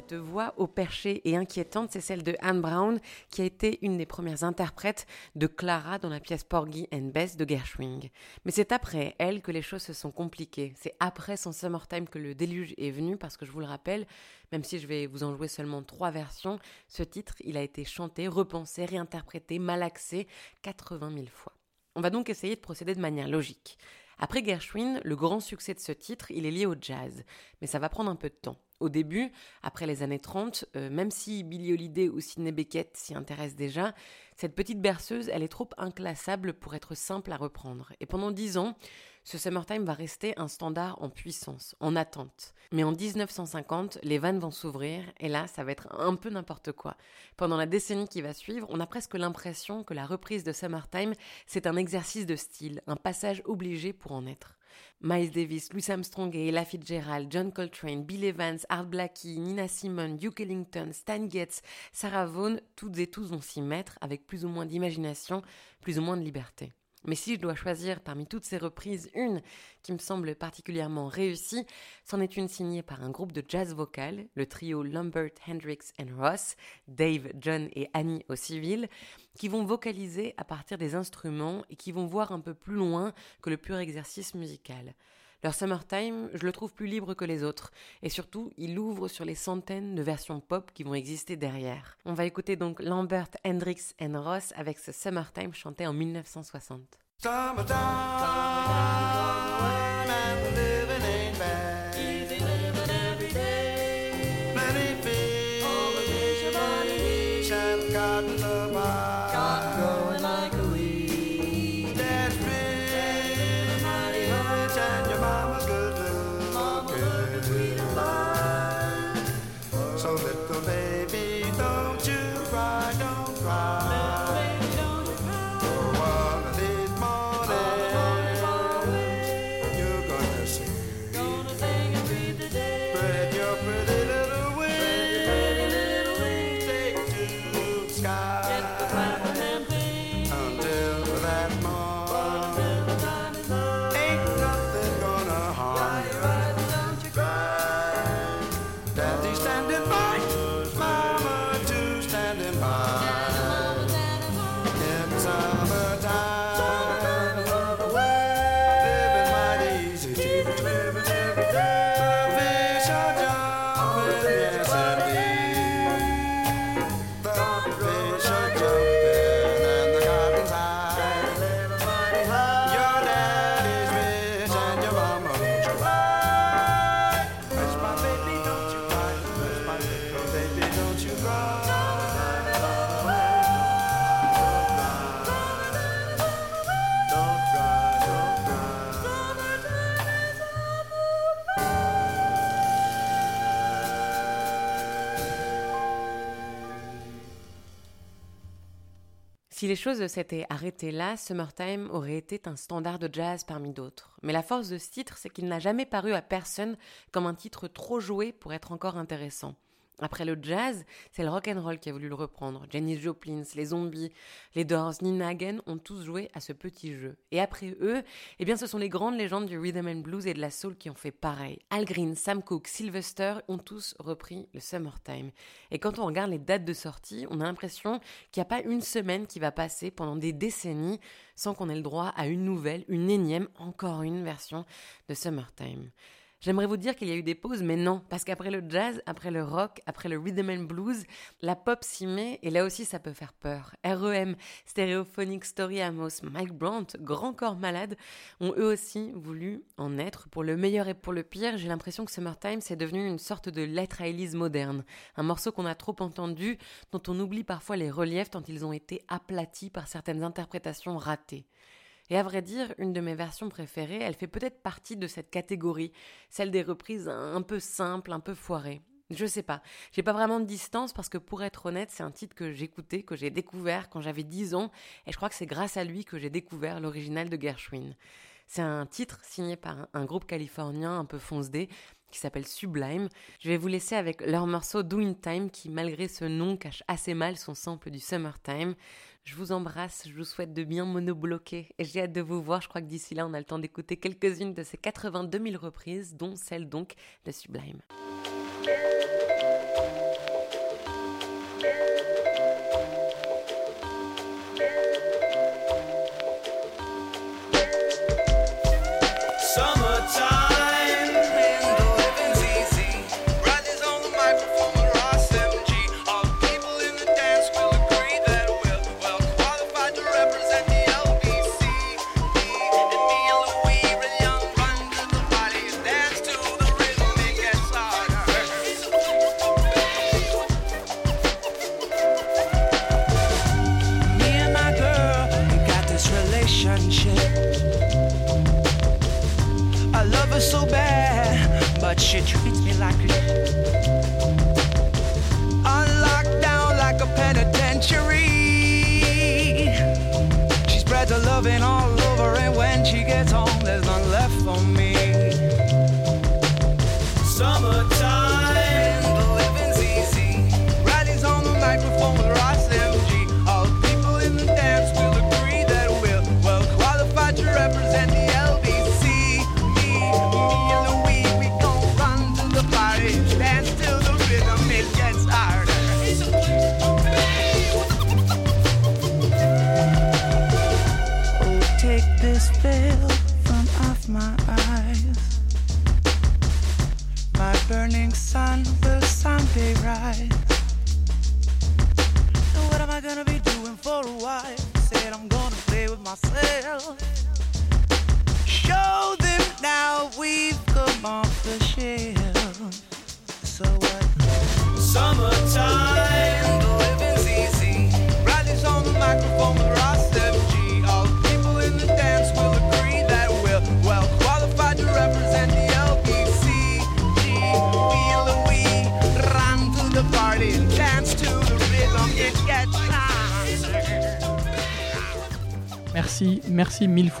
[SPEAKER 15] Cette voix au perché et inquiétante, c'est celle de Anne Brown, qui a été une des premières interprètes de Clara dans la pièce Porgy and Bess de Gershwin. Mais c'est après elle que les choses se sont compliquées. C'est après son Summertime que le déluge est venu, parce que je vous le rappelle, même si je vais vous en jouer seulement trois versions, ce titre, il a été chanté, repensé, réinterprété, malaxé 80 000 fois. On va donc essayer de procéder de manière logique. Après Gershwin, le grand succès de ce titre, il est lié au jazz, mais ça va prendre un peu de temps. Au début, après les années 30, euh, même si Billie Holiday ou Sidney Beckett s'y intéressent déjà, cette petite berceuse, elle est trop inclassable pour être simple à reprendre. Et pendant dix ans, ce Summertime va rester un standard en puissance, en attente. Mais en 1950, les vannes vont s'ouvrir et là, ça va être un peu n'importe quoi. Pendant la décennie qui va suivre, on a presque l'impression que la reprise de Summertime, c'est un exercice de style, un passage obligé pour en être. Miles Davis, Louis Armstrong et Ella Fitzgerald, John Coltrane, Bill Evans, Art Blakey, Nina Simone, Duke Ellington, Stan Getz, Sarah Vaughan, toutes et tous vont s'y mettre avec plus ou moins d'imagination, plus ou moins de liberté. Mais si je dois choisir parmi toutes ces reprises une qui me semble particulièrement réussie, c'en est une signée par un groupe de jazz vocal, le trio Lambert, Hendrix and Ross, Dave, John et Annie au civil, qui vont vocaliser à partir des instruments et qui vont voir un peu plus loin que le pur exercice musical. Leur Summertime, je le trouve plus libre que les autres, et surtout, il ouvre sur les centaines de versions pop qui vont exister derrière. On va écouter donc Lambert, Hendrix and Ross avec ce Summertime chanté en 1960.
[SPEAKER 7] So
[SPEAKER 15] choses s'étaient arrêtées là, Summertime aurait été un standard de jazz parmi d'autres. Mais la force de ce titre, c'est qu'il n'a jamais paru à personne comme un titre trop joué pour être encore intéressant. Après le jazz, c'est le rock and roll qui a voulu le reprendre. Janis Joplin, les Zombies, les Doors, Nina Hagen ont tous joué à ce petit jeu. Et après eux, eh bien, ce sont les grandes légendes du rhythm and blues et de la soul qui ont fait pareil. Al Green, Sam Cooke, Sylvester ont tous repris le Summertime. Et quand on regarde les dates de sortie, on a l'impression qu'il n'y a pas une semaine qui va passer pendant des décennies sans qu'on ait le droit à une nouvelle, une énième, encore une version de Summertime. J'aimerais vous dire qu'il y a eu des pauses, mais non, parce qu'après le jazz, après le rock, après le rhythm and blues, la pop s'y met, et là aussi ça peut faire peur. REM, Stereophonic Story Amos, Mike Brandt, Grand Corps Malade, ont eux aussi voulu en être. Pour le meilleur et pour le pire, j'ai l'impression que Summertime c'est devenu une sorte de lettre à Elise moderne. Un morceau qu'on a trop entendu, dont on oublie parfois les reliefs tant ils ont été aplatis par certaines interprétations ratées. Et à vrai dire, une de mes versions préférées, elle fait peut-être partie de cette catégorie, celle des reprises un peu simples, un peu foirées. Je sais pas, j'ai pas vraiment de distance parce que pour être honnête, c'est un titre que j'écoutais, que j'ai découvert quand j'avais 10 ans, et je crois que c'est grâce à lui que j'ai découvert l'original de Gershwin. C'est un titre signé par un groupe californien un peu fonce-dé qui s'appelle Sublime. Je vais vous laisser avec leur morceau Doing Time qui, malgré ce nom, cache assez mal son sample du Summertime. Je vous embrasse, je vous souhaite de bien monobloquer et j'ai hâte de vous voir. Je crois que d'ici là, on a le temps d'écouter quelques-unes de ces 82 000 reprises, dont celle donc de Sublime.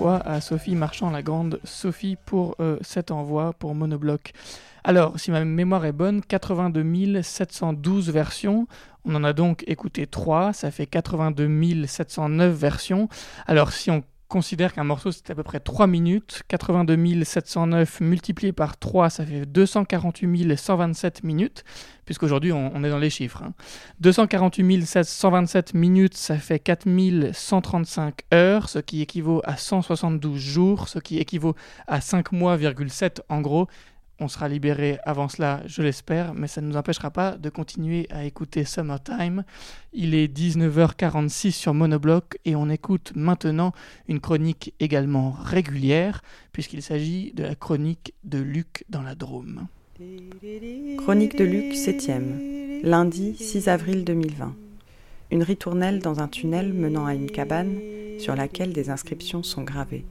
[SPEAKER 4] À Sophie Marchand la Grande, Sophie pour euh, cet envoi pour Monobloc. Alors, si ma mémoire est bonne, 82 712 versions. On en a donc écouté 3, ça fait 82 709 versions. Alors, si on considère qu'un morceau c'est à peu près 3 minutes, 82 709 multiplié par 3, ça fait 248 127 minutes, puisqu'aujourd'hui on, on est dans les chiffres. hein. 248 127 minutes, ça fait 4135 heures, ce qui équivaut à 172 jours, ce qui équivaut à 5 mois,7 en gros. On sera libéré avant cela, je l'espère, mais ça ne nous empêchera pas de continuer à écouter Summertime. Il est 19h46 sur Monobloc et on écoute maintenant une chronique également régulière, puisqu'il s'agit de la chronique de Luc dans la Drôme.
[SPEAKER 16] Chronique de Luc, 7e, lundi 6 avril 2020. Une ritournelle dans un tunnel menant à une cabane sur laquelle des inscriptions sont gravées.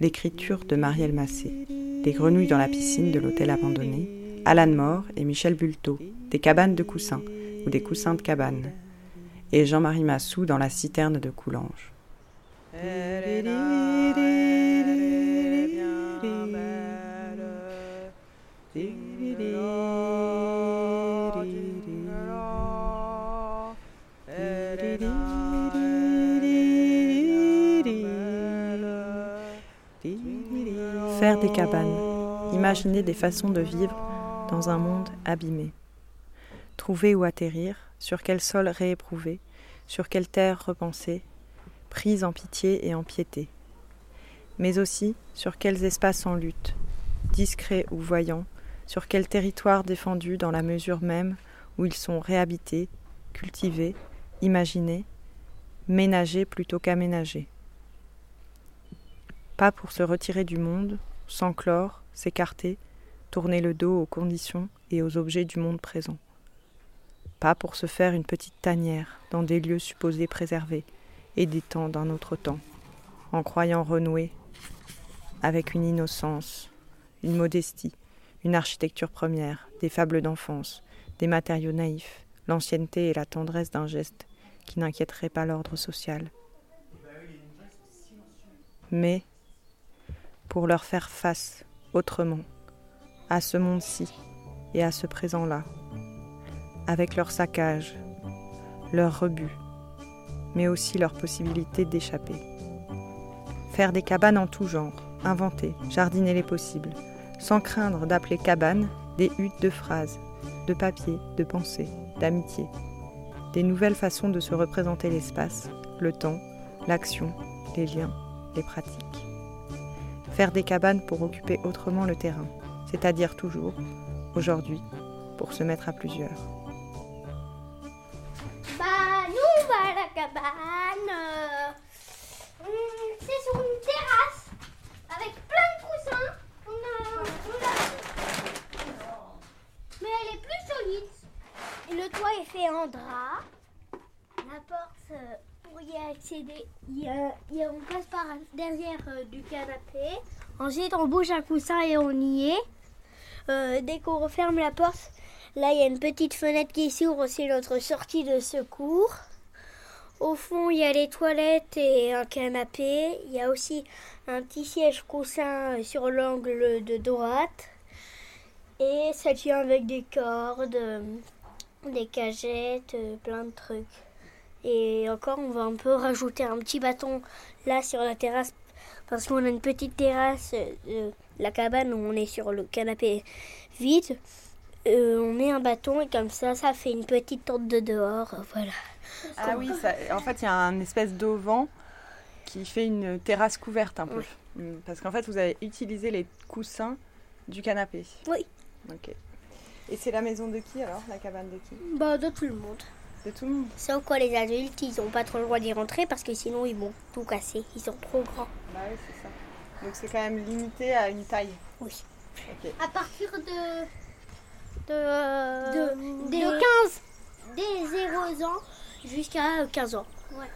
[SPEAKER 16] L'écriture de Marielle Massé, Des grenouilles dans la piscine de l'hôtel abandonné, Alan Moore et Michel Bulto, Des cabanes de coussins ou des coussins de cabane. et Jean-Marie Massou dans la citerne de Coulanges. Des cabanes, imaginer des façons de vivre dans un monde abîmé. Trouver où atterrir, sur quel sol rééprouver, sur quelle terre repenser, prise en pitié et en piété. Mais aussi sur quels espaces en lutte, discrets ou voyants, sur quel territoire défendu dans la mesure même où ils sont réhabités, cultivés, imaginés, ménagés plutôt qu'aménagés. Pas pour se retirer du monde, s'enclore, s'écarter, tourner le dos aux conditions et aux objets du monde présent. Pas pour se faire une petite tanière dans des lieux supposés préservés et des temps d'un autre temps, en croyant renouer avec une innocence, une modestie, une architecture première, des fables d'enfance, des matériaux naïfs, l'ancienneté et la tendresse d'un geste qui n'inquiéterait pas l'ordre social. Mais pour leur faire face autrement à ce monde-ci et à ce présent-là, avec leur saccage, leur rebut, mais aussi leur possibilité d'échapper. Faire des cabanes en tout genre, inventer, jardiner les possibles, sans craindre d'appeler cabanes des huttes de phrases, de papier, de pensée, d'amitié, des nouvelles façons de se représenter l'espace, le temps, l'action, les liens, les pratiques. Faire des cabanes pour occuper autrement le terrain, c'est-à-dire toujours, aujourd'hui, pour se mettre à plusieurs.
[SPEAKER 17] Bah, nous, on va la cabane. euh, c'est sur une terrasse avec plein de coussins. Mais elle est plus solide. Le toit est fait en drap. La porte, euh, y y a- on passe par derrière euh, du canapé. Ensuite, on bouge un coussin et on y est. Euh, dès qu'on referme la porte, là, il y a une petite fenêtre qui s'ouvre, c'est notre sortie de secours. Au fond, il y a les toilettes et un canapé. Il y a aussi un petit siège coussin sur l'angle de droite. Et ça tient avec des cordes, euh, des cagettes, euh, plein de trucs. Et encore, on va un peu rajouter un petit bâton là sur la terrasse parce qu'on a une petite terrasse euh, de la cabane où on est sur le canapé vide. Euh, on met un bâton et comme ça, ça fait une petite tente de dehors. Voilà.
[SPEAKER 16] Ah oui, ça- en fait, il y a un espèce d'auvent qui fait une terrasse couverte un peu. Mm, Parce qu'en fait, vous avez utilisé les coussins du canapé.
[SPEAKER 17] Oui.
[SPEAKER 16] Ok. Et c'est la maison de qui alors La cabane de qui?
[SPEAKER 17] Bah, de tout le monde.
[SPEAKER 16] De tout le monde
[SPEAKER 17] Sauf quoi, les adultes, ils n'ont pas trop le droit d'y rentrer parce que sinon, ils vont tout casser. Ils sont trop grands.
[SPEAKER 16] Bah oui, c'est ça. Donc c'est quand même limité à une taille.
[SPEAKER 17] Oui. À partir de. de.
[SPEAKER 8] de-
[SPEAKER 17] des
[SPEAKER 8] de
[SPEAKER 17] 15. Des 0 ans jusqu'à 15 ans. Ouais.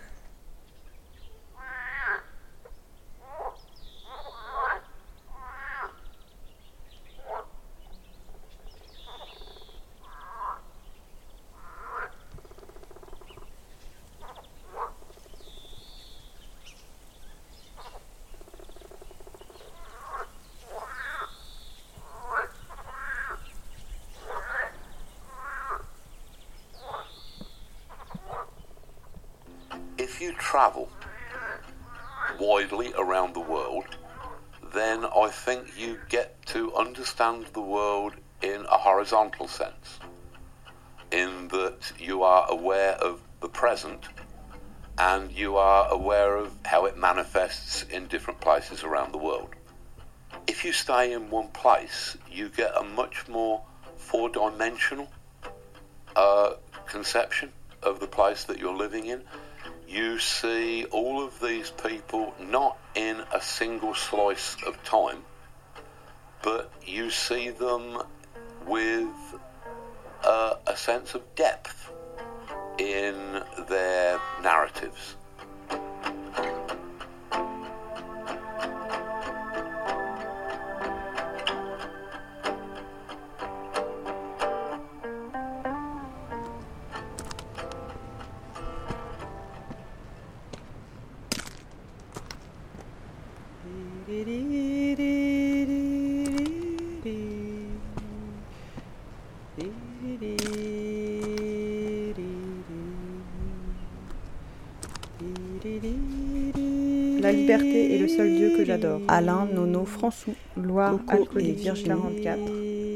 [SPEAKER 18] Horizontal sense, in that you are aware of the present and you are aware of how it manifests in different places around the world. If you stay in one place, you get a much more four dimensional uh, conception of the place that you're living in. You see all of these people not in a single slice of time, but you see them with a, a sense of depth in their narratives.
[SPEAKER 16] La liberté est le seul Dieu que j'adore. Alain, Nono, François, Loire,
[SPEAKER 3] et
[SPEAKER 16] Virginie,
[SPEAKER 3] 44,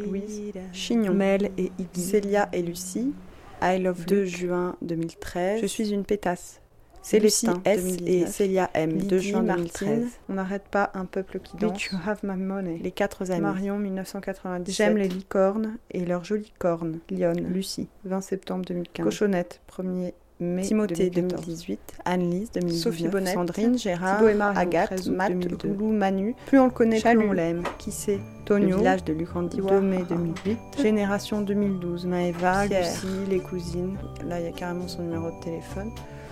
[SPEAKER 16] Louise, Chignon, Mel et Iggy, Célia et Lucie, I Love 2 juin 2013, Je suis une pétasse. Célestin
[SPEAKER 3] Lucie
[SPEAKER 16] S
[SPEAKER 3] 2019,
[SPEAKER 16] et Célia M 2
[SPEAKER 3] Lydie
[SPEAKER 16] juin
[SPEAKER 3] Martine,
[SPEAKER 16] 2013. On n'arrête pas un peuple qui danse.
[SPEAKER 3] Bitch, you have my money.
[SPEAKER 16] Les quatre amis.
[SPEAKER 3] Marion,
[SPEAKER 16] 1997. J'aime les licornes et leurs jolies cornes. Lionne. Lucie 20 septembre 2015. Cochonnette 1er mai Timothée 2018. Anne-Lise 2019.
[SPEAKER 3] Sophie Bonnet,
[SPEAKER 16] Sandrine, Gérard,
[SPEAKER 3] Thibaut et Marion,
[SPEAKER 16] Agathe,
[SPEAKER 3] 13 août
[SPEAKER 16] Matt,
[SPEAKER 3] 2002.
[SPEAKER 16] Loulou, Manu. Plus on le connaît, plus on l'aime. Qui c'est
[SPEAKER 3] Tonio,
[SPEAKER 16] Le village de Lucandi 2 mai 2008. Génération 2012. Maëva,
[SPEAKER 3] Pierre.
[SPEAKER 16] Lucie, les cousines. Là, il y a carrément son numéro de téléphone.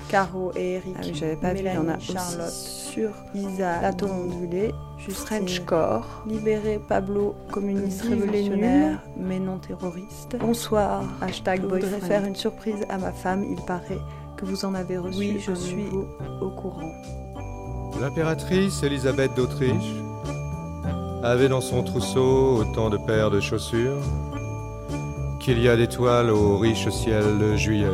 [SPEAKER 16] Caro et Eric.
[SPEAKER 3] Ah oui, j'avais pas vu, il y en a aussi.
[SPEAKER 16] Charlotte, sur Isa,
[SPEAKER 3] La
[SPEAKER 16] la ondulée,
[SPEAKER 3] Justine.
[SPEAKER 16] French Core, libéré Pablo, communiste révolutionnaire, mais non terroriste.
[SPEAKER 3] Bonsoir.
[SPEAKER 16] Hashtag
[SPEAKER 3] Je
[SPEAKER 16] voudrais
[SPEAKER 3] boyfriend.
[SPEAKER 16] faire une surprise à ma femme, il paraît que vous en avez reçu
[SPEAKER 3] Oui, je
[SPEAKER 16] un
[SPEAKER 3] suis
[SPEAKER 16] nouveau au courant.
[SPEAKER 19] L'impératrice Élisabeth d'Autriche avait dans son trousseau autant de paires de chaussures qu'il y a d'étoiles au riche ciel de juillet.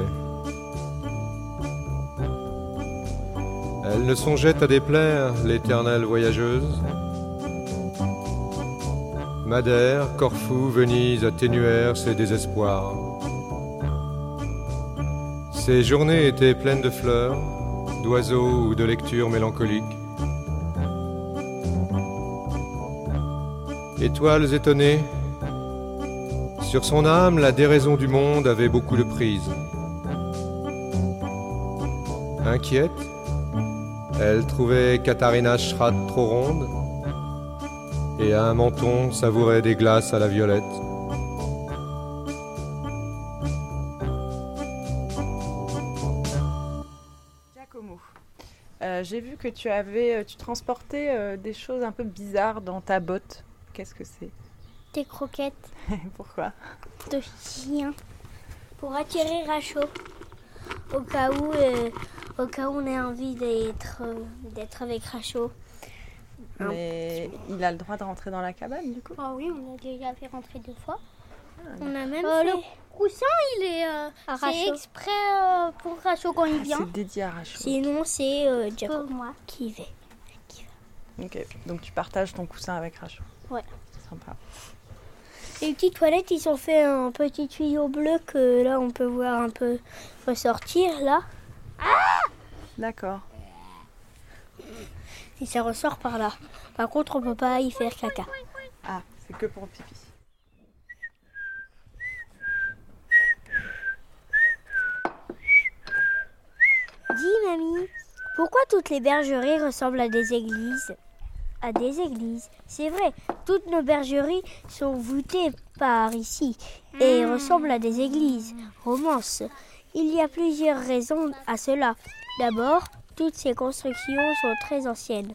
[SPEAKER 19] Elle ne songeait à déplaire l'éternelle voyageuse. Madère, Corfou, Venise atténuèrent ses désespoirs. Ses journées étaient pleines de fleurs, d'oiseaux ou de lectures mélancoliques. Étoiles étonnées, sur son âme, la déraison du monde avait beaucoup de prise. Inquiète, elle trouvait Katharina Schratt trop ronde et à un menton savourait des glaces à la violette.
[SPEAKER 16] Giacomo, euh, j'ai vu que tu avais, euh, tu transportais euh, des choses un peu bizarres dans ta botte. Qu'est-ce que c'est?
[SPEAKER 17] Des croquettes [LAUGHS]
[SPEAKER 16] Pourquoi?
[SPEAKER 17] De chien pour attirer Rachaud. Au cas où, euh, au cas où on ait envie d'être euh, d'être avec Rachaud.
[SPEAKER 16] Mais il a le droit de rentrer dans la cabane du coup
[SPEAKER 17] Ah oui, on l'a déjà fait rentrer deux fois.
[SPEAKER 16] on
[SPEAKER 17] on a même
[SPEAKER 16] fait-
[SPEAKER 17] Le coussin, il est euh, c'est exprès euh, pour Rachaud quand il vient.
[SPEAKER 16] C'est dédié à Rachaud.
[SPEAKER 17] Sinon, c'est euh, Jacob moi qui vais.
[SPEAKER 16] Ok, donc tu partages ton coussin avec Rachaud.
[SPEAKER 17] Ouais.
[SPEAKER 16] Sympa.
[SPEAKER 17] Les petites toilettes, ils ont fait un petit tuyau bleu que là, on peut voir un peu ressortir là.
[SPEAKER 16] D'accord.
[SPEAKER 17] Et ça ressort par là. Par contre, on peut pas y faire caca.
[SPEAKER 16] Ah, c'est que pour pipi.
[SPEAKER 17] Dis, mamie, pourquoi toutes les bergeries ressemblent à des églises? À des églises, c'est vrai. Toutes nos bergeries sont voûtées par ici et ressemblent à des églises. Romance. Il y a plusieurs raisons à cela. D'abord, toutes ces constructions sont très anciennes.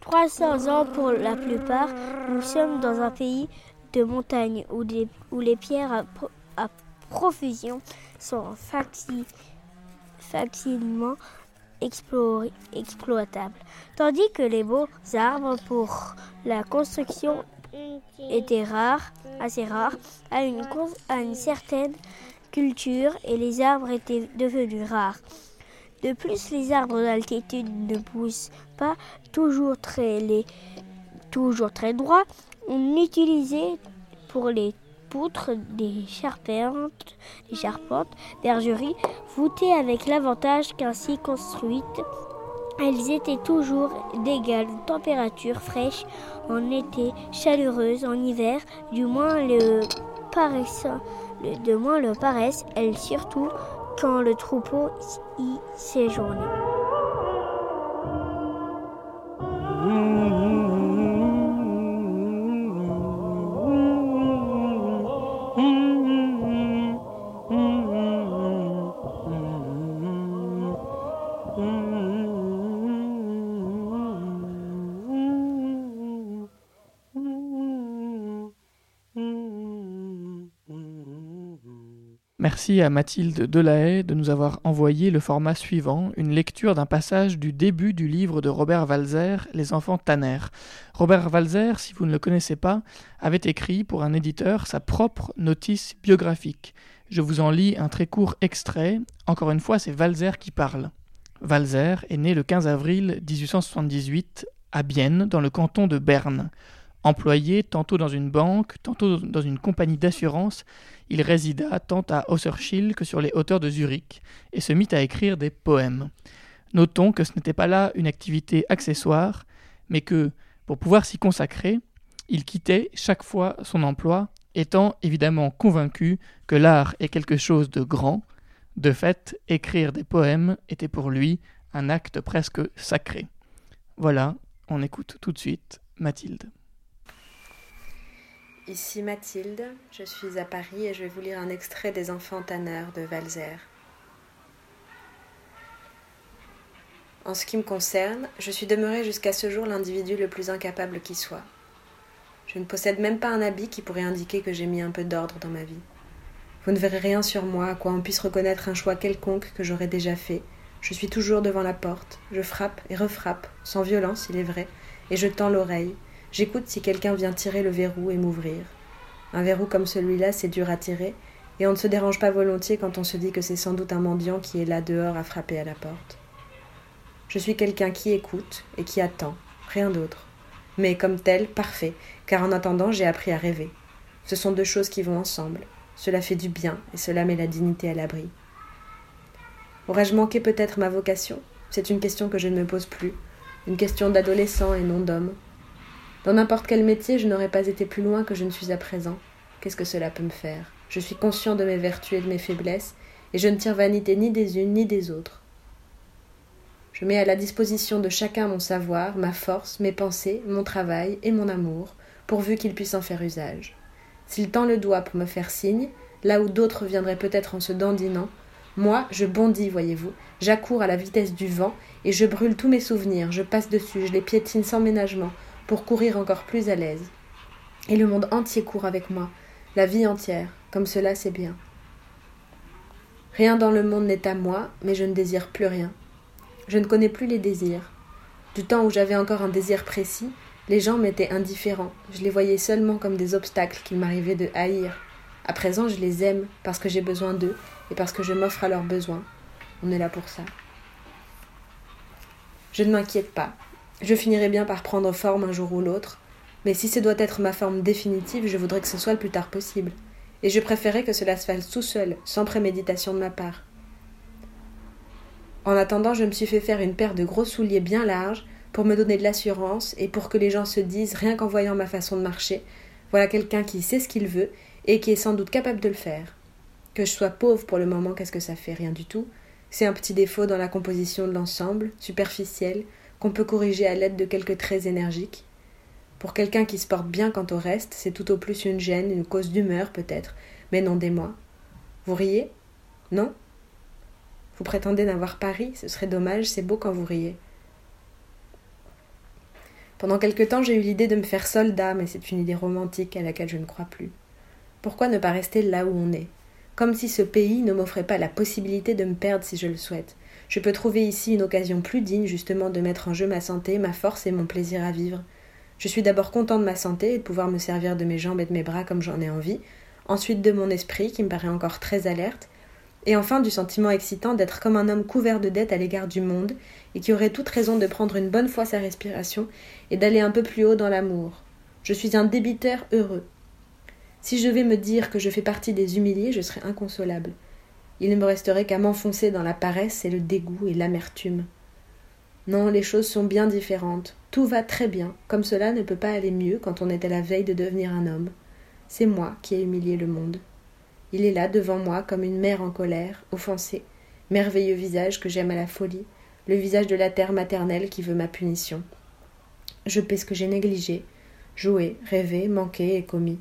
[SPEAKER 17] 300 ans pour la plupart, nous sommes dans un pays de montagne où, les pierres à, pro- à profusion sont faci- facilement exploitables, tandis que les beaux arbres pour la construction étaient rares, assez rares, à une, à une certaine culture et les arbres étaient devenus rares. De plus, les arbres d'altitude ne poussent pas toujours très, les, toujours très droits. On utilisait pour les poutres des charpentes, des charpentes, bergeries voûtées avec l'avantage qu'ainsi construites, elles étaient toujours d'égale température fraîche en été, chaleureuse en hiver, du moins le paraissant, le- de moins le paraissent, elles surtout quand le troupeau y séjournait.
[SPEAKER 4] Merci à Mathilde Delahaye de nous avoir envoyé le format suivant, une lecture d'un passage du début du livre de Robert Walzer, Les enfants Tanner. Robert Walzer, si vous ne le connaissez pas, avait écrit pour un éditeur sa propre notice biographique. Je vous en lis un très court extrait. Encore une fois, c'est Walzer qui parle. Walzer est né le 15 avril 1878 à Bienne, dans le canton de Berne. Employé tantôt dans une banque, tantôt dans une compagnie d'assurance, il résida tant à Außerschill que sur les hauteurs de Zurich et se mit à écrire des poèmes. Notons que ce n'était pas là une activité accessoire, mais que, pour pouvoir s'y consacrer, il quittait chaque fois son emploi, étant évidemment convaincu que l'art est quelque chose de grand. De fait, écrire des poèmes était pour lui un acte presque sacré. Voilà, on écoute tout de suite Mathilde.
[SPEAKER 13] Ici Mathilde, je suis à Paris et je vais vous lire un extrait des Enfants tanneurs de Walzer. En ce qui me concerne, je suis demeuré jusqu'à ce jour l'individu le plus incapable qui soit. Je ne possède même pas un habit qui pourrait indiquer que j'ai mis un peu d'ordre dans ma vie. Vous ne verrez rien sur moi à quoi on puisse reconnaître un choix quelconque que j'aurais déjà fait. Je suis toujours devant la porte, je frappe et refrappe, sans violence il est vrai, et je tends l'oreille, J'écoute si quelqu'un vient tirer le verrou et m'ouvrir. Un verrou comme celui-là, c'est dur à tirer, et on ne se dérange pas volontiers quand on se dit que c'est sans doute un mendiant qui est là dehors à frapper à la porte. Je suis quelqu'un qui écoute et qui attend, rien d'autre. Mais comme tel, parfait, car en attendant, j'ai appris à rêver. Ce sont deux choses qui vont ensemble. Cela fait du bien et cela met la dignité à l'abri. Aurais-je manqué peut-être ma vocation? C'est une question que je ne me pose plus, une question d'adolescent et non d'homme. Dans n'importe quel métier, je n'aurais pas été plus loin que je ne suis à présent. Qu'est-ce que cela peut me faire? Je suis conscient de mes vertus et de mes faiblesses, et je ne tire vanité ni des unes ni des autres. Je mets à la disposition de chacun mon savoir, ma force, mes pensées, mon travail et mon amour, pourvu qu'il puisse en faire usage. S'il tend le doigt pour me faire signe, là où d'autres viendraient peut-être en se dandinant, moi, je bondis, voyez-vous, j'accours à la vitesse du vent, et je brûle tous mes souvenirs, je passe dessus, je les piétine sans ménagement, pour courir encore plus à l'aise. Et le monde entier court avec moi, la vie entière, comme cela c'est bien. Rien dans le monde n'est à moi, mais je ne désire plus rien. Je ne connais plus les désirs. Du temps où j'avais encore un désir précis, les gens m'étaient indifférents, je les voyais seulement comme des obstacles qu'il m'arrivait de haïr. À présent, je les aime parce que j'ai besoin d'eux et parce que je m'offre à leurs besoins. On est là pour ça. Je ne m'inquiète pas, je finirai bien par prendre forme un jour ou l'autre, mais si ce doit être ma forme définitive, je voudrais que ce soit le plus tard possible, et je préférerais que cela se fasse tout seul, sans préméditation de ma part. En attendant, je me suis fait faire une paire de gros souliers bien larges pour me donner de l'assurance et pour que les gens se disent, rien qu'en voyant ma façon de marcher, voilà quelqu'un qui sait ce qu'il veut et qui est sans doute capable de le faire. Que je sois pauvre pour le moment, qu'est-ce que ça fait? Rien du tout. C'est un petit défaut dans la composition de l'ensemble, superficiel, qu'on peut corriger à l'aide de quelques traits énergiques. Pour quelqu'un qui se porte bien quant au reste, c'est tout au plus une gêne, une cause d'humeur peut-être, mais non d'émoi. Vous riez? Non? Vous prétendez n'avoir pas ri? Ce serait dommage, c'est beau quand vous riez. Pendant quelque temps, j'ai eu l'idée de me faire soldat, mais c'est une idée romantique à laquelle je ne crois plus. Pourquoi ne pas rester là où on est? Comme si ce pays ne m'offrait pas la possibilité de me perdre si je le souhaite. Je peux trouver ici une occasion plus digne justement de mettre en jeu ma santé, ma force et mon plaisir à vivre. Je suis d'abord content de ma santé et de pouvoir me servir de mes jambes et de mes bras comme j'en ai envie, ensuite de mon esprit qui me paraît encore très alerte, et enfin du sentiment excitant d'être comme un homme couvert de dettes à l'égard du monde et qui aurait toute raison de prendre une bonne fois sa respiration et d'aller un peu plus haut dans l'amour. Je suis un débiteur heureux. Si je vais me dire que je fais partie des humiliés, je serai inconsolable. Il ne me resterait qu'à m'enfoncer dans la paresse et le dégoût et l'amertume. Non, les choses sont bien différentes. Tout va très bien, comme cela ne peut pas aller mieux quand on est à la veille de devenir un homme. C'est moi qui ai humilié le monde. Il est là devant moi comme une mère en colère, offensée, merveilleux visage que j'aime à la folie, le visage de la terre maternelle qui veut ma punition. Je paie ce que j'ai négligé, joué, rêvé, manqué et commis.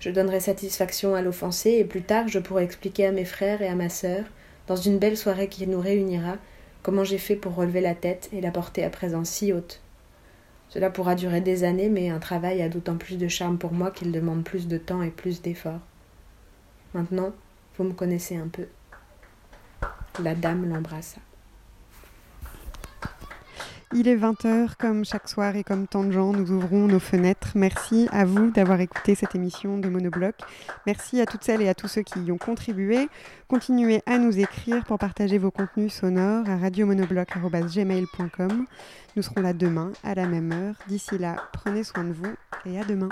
[SPEAKER 13] Je donnerai satisfaction à l'offensé et plus tard je pourrai expliquer à mes frères et à ma sœur, dans une belle soirée qui nous réunira, comment j'ai fait pour relever la tête et la porter à présent si haute. Cela pourra durer des années, mais un travail a d'autant plus de charme pour moi qu'il demande plus de temps et plus d'efforts. Maintenant, Vous me connaissez un peu. La dame l'embrassa.
[SPEAKER 3] Il est 20h, comme chaque soir et comme tant de gens, nous ouvrons nos fenêtres. Merci à vous d'avoir écouté cette émission de Monobloc. Merci à toutes celles et à tous ceux qui y ont contribué. Continuez à nous écrire pour partager vos contenus sonores à radiomonobloc.gmail.com. Nous serons là demain à la même heure. D'ici là, prenez soin de vous et à demain.